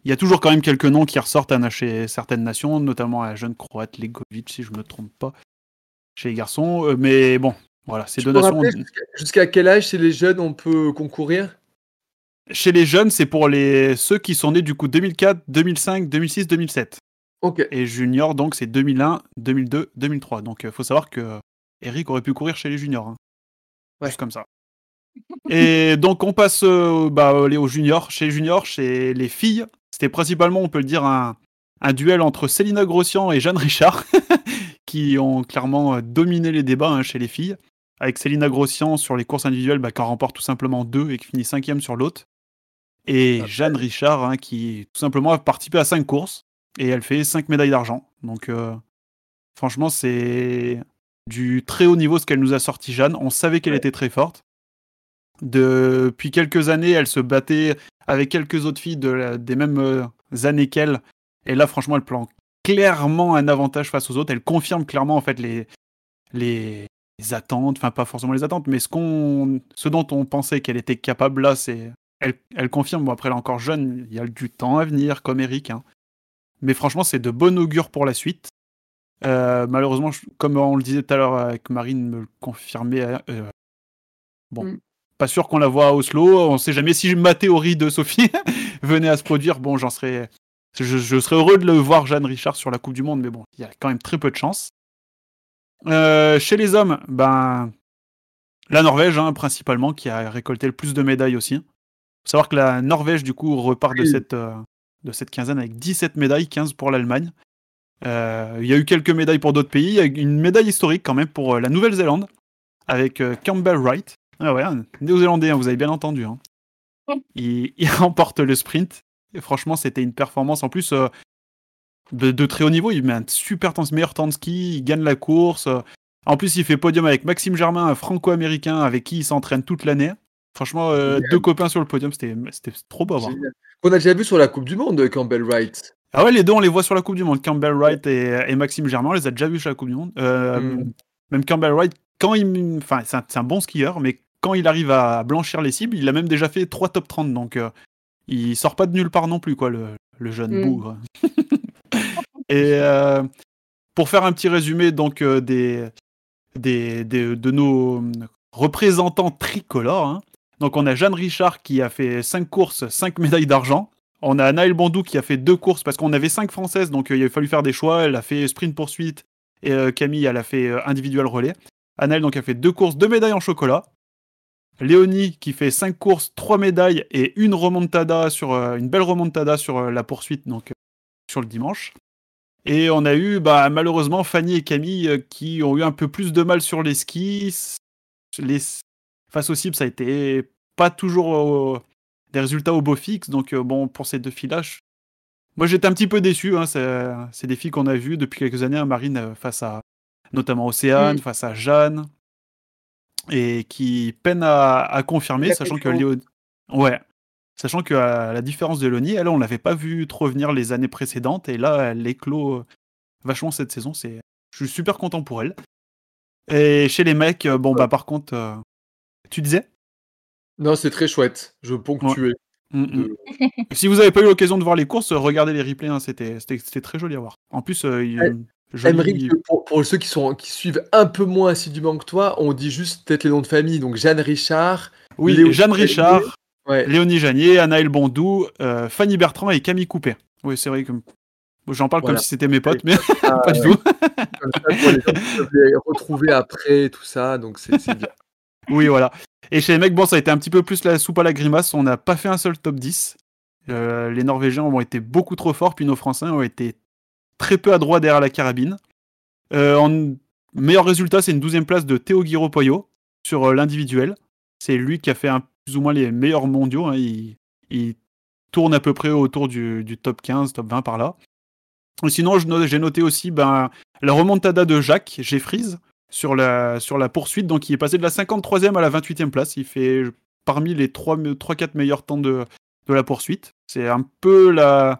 Il y a toujours quand même quelques noms qui ressortent chez certaines nations, notamment la jeune croate Legovic, si je me trompe pas, chez les garçons. Euh, mais bon, voilà, ces Tu deux nations. jusqu'à- Jusqu'à quel âge chez les jeunes on peut concourir? Chez les jeunes, c'est pour les ceux qui sont nés du coup 2004, 2005, 2006, 2007. Ok. Et junior, donc c'est 2001, 2002, 2003. Donc il faut savoir que Eric aurait pu courir chez les juniors. hein. Ouais. Juste comme ça. Et donc on passe euh, bah, les- aux juniors. Chez les juniors, chez les filles, c'était principalement, on peut le dire, un, un duel entre Célina Grossian et Jeanne Richard, [laughs] qui ont clairement euh, dominé les débats hein, chez les filles. Avec Célina Grossian sur les courses individuelles, bah, qui en remporte tout simplement deux et qui finit cinquième sur l'autre. Et Ah, Jeanne Richard, hein, qui tout simplement a participé à cinq courses et elle fait cinq médailles d'argent. Donc euh, franchement, c'est du très haut niveau ce qu'elle nous a sorti Jeanne. On savait qu'elle Ouais. était très forte. Depuis quelques années, elle se battait avec quelques autres filles de la- des mêmes euh, années qu'elle. Et là, franchement, elle prend clairement un avantage face aux autres. Elle confirme clairement en fait les, les, les attentes, enfin pas forcément les attentes, mais ce, qu'on, ce dont on pensait qu'elle était capable là, c'est elle, elle confirme. Bon, après, elle est encore jeune, il y a du temps à venir, comme Eric. hein. Mais franchement, c'est de bon augure pour la suite. Euh, malheureusement, je- comme on le disait tout à l'heure avec Marine, me le confirmait. euh, bon, Mm. pas sûr qu'on la voit à Oslo. On sait jamais si ma théorie de Sophie [laughs] venait à se produire. Bon, j'en serais. Je, je serais heureux de le voir Jeanne Richard sur la Coupe du Monde, mais bon, il y a quand même très peu de chance. Euh, chez les hommes, ben, la Norvège, hein, principalement, qui a récolté le plus de médailles aussi. Faut savoir que la Norvège, du coup, repart de Oui. cette, euh, de cette quinzaine avec 17 médailles, 15 pour l'Allemagne. Euh, Il y a eu quelques médailles pour d'autres pays. Il y a une médaille historique quand même pour euh, la Nouvelle-Zélande, avec euh, Campbell Wright. Ah ouais, un néo-zélandais, hein, vous avez bien entendu. hein. il, [laughs] il remporte le sprint. Et franchement, c'était une performance en plus euh, de, de très haut niveau. Il met un super temps, meilleur temps de ski, il gagne la course. En plus, il fait podium avec Maxime Germain, un franco-américain avec qui il s'entraîne toute l'année. Franchement, euh, deux copains sur le podium, c'était trop beau à voir. Génial. On a déjà vu sur la Coupe du Monde, Campbell Wright. Ah ouais, les deux, on les voit sur la Coupe du Monde. Campbell Wright et, et Maxime Germain, on les a déjà vus sur la Coupe du Monde. Euh, Mm. Même Campbell Wright, quand il, enfin, c'est un, bon skieur, mais quand il arrive à blanchir les cibles, il a même déjà fait 3 top 30, donc euh, il sort pas de nulle part non plus, quoi, le, le jeune Mm. bougre. [laughs] et euh, pour faire un petit résumé donc euh, des, des, des- de nos représentants tricolores, hein. donc on a Jeanne Richard qui a fait 5 courses, 5 médailles d'argent. On a Naël Bandou qui a fait deux courses parce qu'on avait cinq françaises, donc euh, il a fallu faire des choix. Elle a fait sprint poursuite et euh, Camille, elle a fait euh, individuel relais. Anaël donc a fait deux courses, deux médailles en chocolat. Léonie qui fait cinq courses, trois médailles et une remontada sur belle remontada sur la poursuite donc sur le dimanche. Et on a eu bah, malheureusement Fanny et Camille qui ont eu un peu plus de mal sur les skis. Face aux cibles, ça a été pas toujours des résultats au beau fixe. Donc euh, bon, pour ces deux filles-là, je- moi j'étais un petit peu déçu. Hein. C'est des filles qu'on a vues depuis quelques années à Marine euh, face à notamment Océane, Mm. face à Jeanne, et qui peinent à, à confirmer, sachant que. Léo... Ouais. Sachant que à la différence de Léonie, elle, on l'avait pas vu trop venir les années précédentes, et là, elle éclot euh, vachement cette saison. C'est, je suis super content pour elle. Et chez les mecs, euh, bon bah par contre, euh, tu disais? Non, c'est très chouette. Je ponctuais. Mm, mm. De- Si vous avez pas eu l'occasion de voir les courses, regardez les replays, hein, c'était, très joli à voir. En plus, euh, il Emmerich, pour, pour ceux qui, sont, qui suivent un peu moins assidûment que toi, on dit juste peut-être les noms de famille. Donc Jeanne Richard. oui, Léo Jeanne. Richard, Ouais. Léonie Janier, Anaël Bondou, euh, Fanny Bertrand et Camille Coupé. Oui, c'est vrai que j'en parle Voilà. comme si c'était mes potes, mais Ah, [laughs] pas du ouais. tout. Comme ça, pour les retrouver après, tout ça. Donc c'est c'est bien. Oui, voilà. Et chez les mecs, bon, ça a été un petit peu plus la soupe à la grimace. On n'a pas fait un seul top 10. Euh, les Norvégiens ont été beaucoup trop forts, puis nos Français ont été très peu adroits derrière la carabine. Euh, meilleur résultat, c'est une 12 place de Théo Guiraud-Poyot sur euh, l'individuel. C'est lui qui a fait un, plus ou moins les meilleurs mondiaux. hein. Il, tourne à peu près autour du, top 15, top 20 par là. Sinon, j'ai noté aussi ben, la remontada de Jacques Jeffries sur la, sur la poursuite. Donc, il est passé de la 53e à la 28e place. Il fait parmi les 3-4 meilleurs temps de, de la poursuite. C'est un peu la,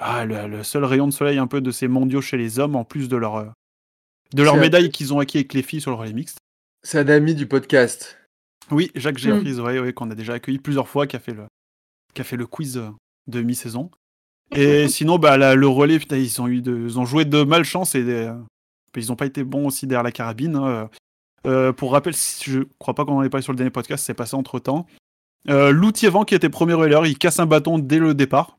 ah, le, le seul rayon de soleil un peu de ces mondiaux chez les hommes, en plus de leur, euh, de leur un- médaille qu'ils ont acquis avec les filles sur le relais mixte. C'est un ami du podcast. Oui, Jacques Jeffries, ouais, ouais, qu'on a déjà accueilli plusieurs fois, qui a fait le, qui a fait le quiz euh, de mi-saison. Et sinon, bah, la- le relais, putain, ils ont, eu de, ils ont joué de malchance et des- ils n'ont pas été bons aussi derrière la carabine. hein. Euh, pour rappel, je crois pas qu'on en ait parlé sur le dernier podcast, c'est passé entre temps. Euh, Lou Thiévan, qui était premier relais, il casse un bâton dès le départ.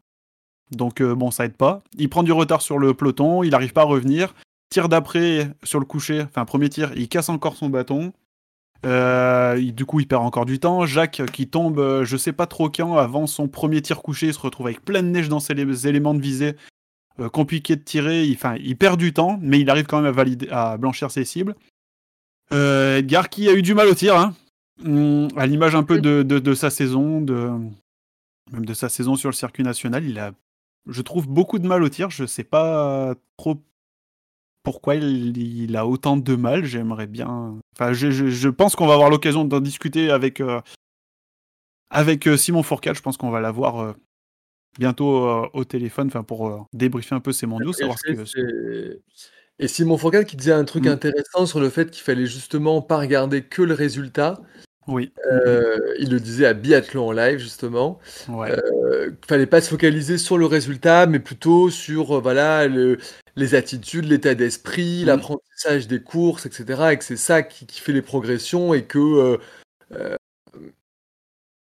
Donc, euh, bon, ça aide pas. Il prend du retard sur le peloton, il n'arrive pas à revenir. Tir d'après sur le coucher, enfin, premier tir, il casse encore son bâton. Euh, du coup, il perd encore du temps. Jacques euh, qui tombe, euh, je sais pas trop quand, avant son premier tir couché, il se retrouve avec plein de neige dans ses lé- éléments de visée. Euh, compliqué de tirer, il, il perd du temps, mais il arrive quand même à, valider, à blanchir ses cibles. Euh, Edgar qui a eu du mal au tir, hein. Hum, à l'image un peu de, sa saison, de, même de sa saison sur le circuit national, il a, je trouve, beaucoup de mal au tir. Je sais pas trop pourquoi il, a autant de mal. J'aimerais bien. Enfin, je, pense qu'on va avoir l'occasion d'en discuter avec, euh, avec Simon Fourcade. Je pense qu'on va l'avoir bientôt euh, au téléphone enfin, pour euh, débriefer un peu ces mondiaux, savoir ce que. Et Simon Fourcade qui disait un truc Mm. intéressant sur le fait qu'il fallait justement pas regarder que le résultat. Oui. Euh, il le disait à Biathlon en live justement. Ouais. Euh, fallait pas se focaliser sur le résultat, mais plutôt sur euh, voilà le- les attitudes, l'état d'esprit, Mm. l'apprentissage des courses, etc. Et que c'est ça qui, qui fait les progressions et que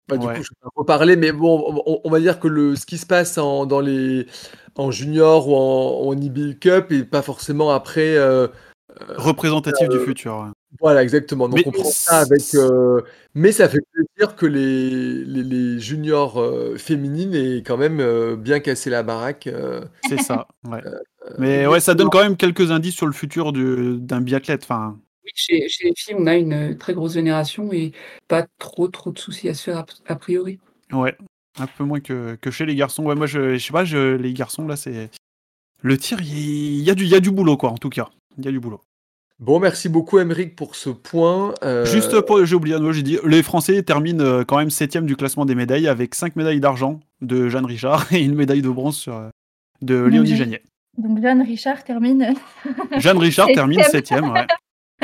bah, du Ouais. coup, je vais pas reparler, mais bon, on, on va dire que le, ce qui se passe en, dans les, en junior ou en, en IB Cup et pas forcément après. euh, Représentatif du futur. ouais. voilà, exactement. Donc Mais on prend ça avec. euh, mais ça fait plaisir que les, les, les juniors euh, féminines aient quand même euh, bien cassé la baraque. euh. C'est ça. Ouais. Mais ouais, ça donne quand même quelques indices sur le futur du- d'un biathlète. Enfin, Oui, chez, chez les filles, on a une euh, très grosse génération et pas trop trop de soucis à se faire a, a priori. Ouais, un peu moins que, que chez les garçons. Ouais, moi, je, je sais pas, je, les garçons, là, c'est. Le tir, il y, a du, il y a du boulot, quoi, en tout cas. Il y a du boulot. Bon, merci beaucoup, Emeric, pour ce point. Euh, Juste pour, j'ai oublié, moi, j'ai dit, les Français terminent euh, quand même septième du classement des médailles avec 5 médailles d'argent de Jeanne Richard [laughs] et une médaille de bronze sur, euh, de Léonie Janier. Donc John Richard termine. Jeanne Richard [laughs] termine Septième. septième, ouais.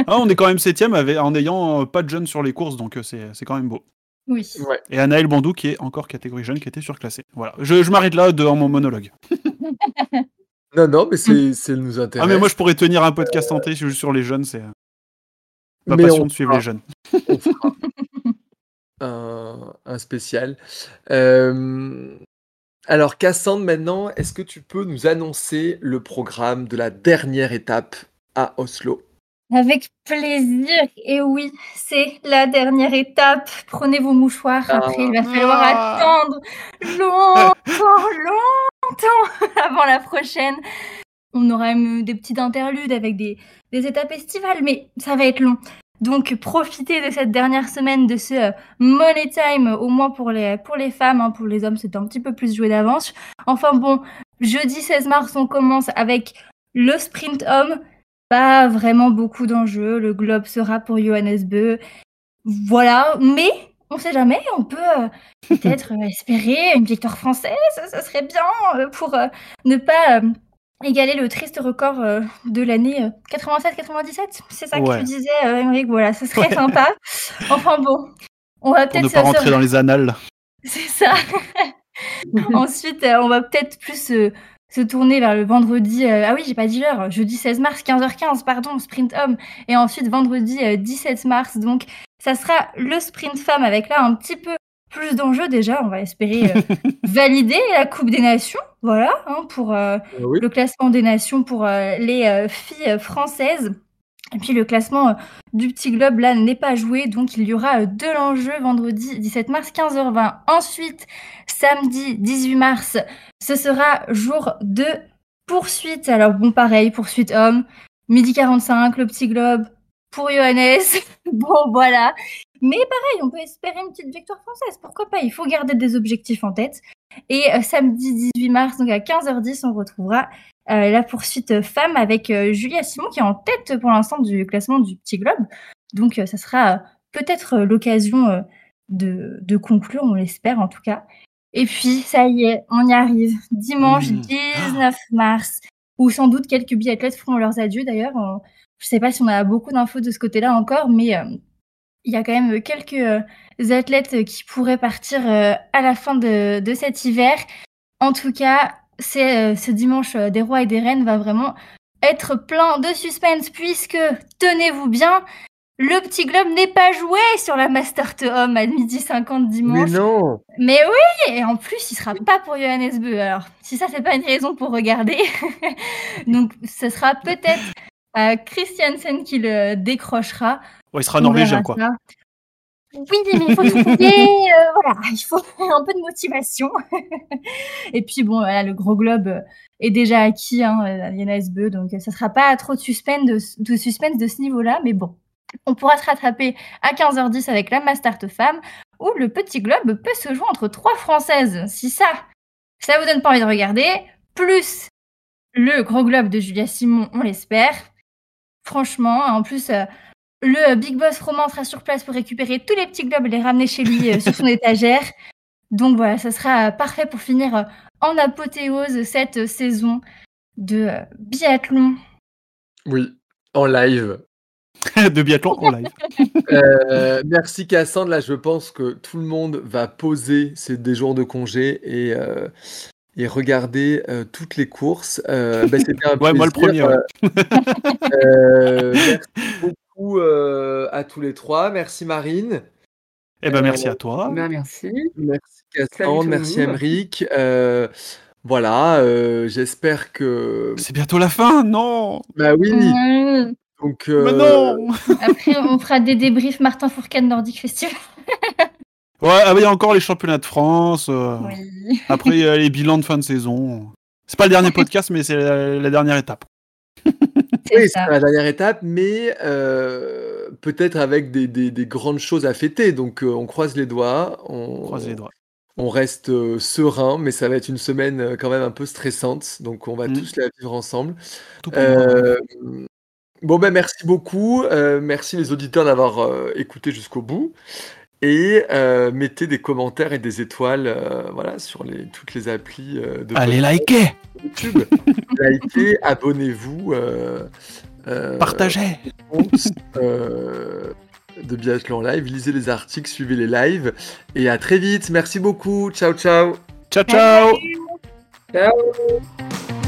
Ah, on est quand même septième avec, en ayant euh, pas de jeunes sur les courses, donc euh, c'est c'est quand même beau. Oui. Ouais. Et Anaël Bandou qui est encore catégorie jeune, qui était surclassée. Voilà, je, je m'arrête là dans mon monologue. [laughs] Non, non, mais c'est c'est nous Ah intéresse. mais moi je pourrais tenir un podcast entier juste sur les jeunes, c'est euh, ma Mais passion on de suivre fera. les jeunes. on fera [laughs] un, un spécial. Euh, alors, Cassandre, maintenant, est-ce que tu peux nous annoncer le programme de la dernière étape à Oslo? Avec plaisir. Et oui, c'est la dernière étape. Prenez vos mouchoirs. Après, il va falloir Ah. attendre longtemps, [laughs] longtemps avant la prochaine. On aura même des petites interludes avec des, des étapes estivales, mais ça va être long. Donc, profitez de cette dernière semaine de ce euh, Money Time, au moins pour les, pour les femmes. hein. Pour les hommes, c'est un petit peu plus joué d'avance. Enfin bon, jeudi 16 mars, on commence avec le sprint homme pas vraiment beaucoup d'enjeux. Le globe sera pour Johannes Beu. Voilà, mais on sait jamais, on peut euh, [laughs] peut-être euh, espérer une victoire française, ça serait bien euh, pour euh, ne pas égaler le triste record euh, de l'année 87-97. C'est ça que tu disais, Émeric, voilà, ce serait Ouais. sympa. Enfin bon, on va Pour ne peut-être pas rentrer se dans les annales. c'est ça. [laughs] Ensuite, on va peut-être plus se, tourner vers le vendredi. euh, ah oui, j'ai pas dit l'heure. Jeudi 16 mars, 15h15, pardon, sprint homme. Et ensuite, vendredi euh, 17 mars. Donc, ça sera le sprint femme avec là un petit peu plus d'enjeux déjà. On va espérer euh, [laughs] valider la Coupe des Nations. Voilà, hein, pour euh, Oui. le classement des nations pour euh, les euh, filles françaises. Et puis le classement euh, du petit globe là n'est pas joué, donc il y aura euh, de l'enjeu vendredi 17 mars 15h20. Ensuite, samedi 18 mars, ce sera jour de poursuite. Alors bon, pareil, poursuite homme, midi 45, le petit globe pour Johannes. [laughs] bon, voilà. Mais pareil, on peut espérer une petite victoire française. Pourquoi pas? Il faut garder des objectifs en tête. Et euh, samedi 18 mars, donc à 15h10, on retrouvera euh, la poursuite femme avec euh, Julia Simon qui est en tête pour l'instant du classement du petit globe. Donc euh, ça sera euh, peut-être euh, l'occasion euh, de, de conclure, on l'espère en tout cas. Et puis ça y est, on y arrive. Dimanche Mmh. 19 mars, où sans doute quelques biathlètes feront leurs adieux d'ailleurs. On- Je sais pas si on a beaucoup d'infos de ce côté-là encore, mais euh, il y a quand même quelques euh, athlètes qui pourraient partir euh, à la fin de, de cet hiver. En tout cas, c'est euh, ce dimanche euh, des rois et des reines va vraiment être plein de suspense puisque, tenez-vous bien, le petit globe n'est pas joué sur la Master to Home à midi 50 Mais dimanche. non Mais oui, et en plus, il sera pas pour Johannes Beu. Alors, si ça, c'est pas une raison pour regarder. [laughs] Donc, ce sera peut-être euh, Christiansen qui le décrochera. Ouais, il sera norvégien, quoi. ça. Oui, mais il faut euh, voilà, il faut un peu de motivation. [laughs] Et puis bon, le gros globe est déjà acquis, hein, euh, Johannes Beu, donc ça sera pas trop de suspense de, de ce niveau-là, mais bon, on pourra se rattraper à 15h10 avec la Master Femme, où le petit globe peut se jouer entre trois françaises. Si ça, ça vous donne pas envie de regarder, plus le gros globe de Julia Simon, on l'espère. Franchement, en plus, euh, le Big Boss Roman sera sur place pour récupérer tous les petits globes et les ramener chez lui euh, sur son [laughs] étagère. Donc voilà, ça sera euh, parfait pour finir euh, en apothéose cette saison de biathlon. Oui, en live. [laughs] de biathlon en live. Euh, merci Cassandre. Là, je pense que tout le monde va poser ces des jours de congé et, euh, et regarder euh, toutes les courses. Euh, bah, C'était un [laughs] Ouais, moi le premier. ouais. Euh, merci beaucoup euh, à tous les trois. Merci Marine. Eh ben, merci Euh, à toi. Ben, merci. Merci Cassandre. Merci. Emeric. Euh, voilà, euh, j'espère que. C'est bientôt la fin, non Bah oui, Mmh. donc. Mais non Après, on fera des débriefs Martin Fourcade Nordic Festival. [laughs] Ouais, il y a encore les championnats de France. euh, Oui. Après, il y a les bilans de fin de saison. C'est pas le dernier podcast, mais c'est la, la dernière étape. Oui, ça. c'est la dernière étape, mais euh, peut-être avec des, des- des grandes choses à fêter. Donc, euh, on croise les doigts. On Croise les doigts. on reste euh, serein, mais ça va être une semaine quand même un peu stressante. Donc, on va Mm. tous la vivre ensemble. Tout bon, ben, merci beaucoup. Merci les auditeurs d'avoir écouté jusqu'au bout. Et euh, mettez des commentaires et des étoiles euh, voilà, sur les, toutes les applis euh, de Allez, YouTube. [laughs] Likez, abonnez-vous. euh, euh, partagez. [laughs] euh, de Biathlon Live. Lisez les articles, suivez les lives. Et à très vite. Merci beaucoup. Ciao, ciao. Ciao, ciao. Ciao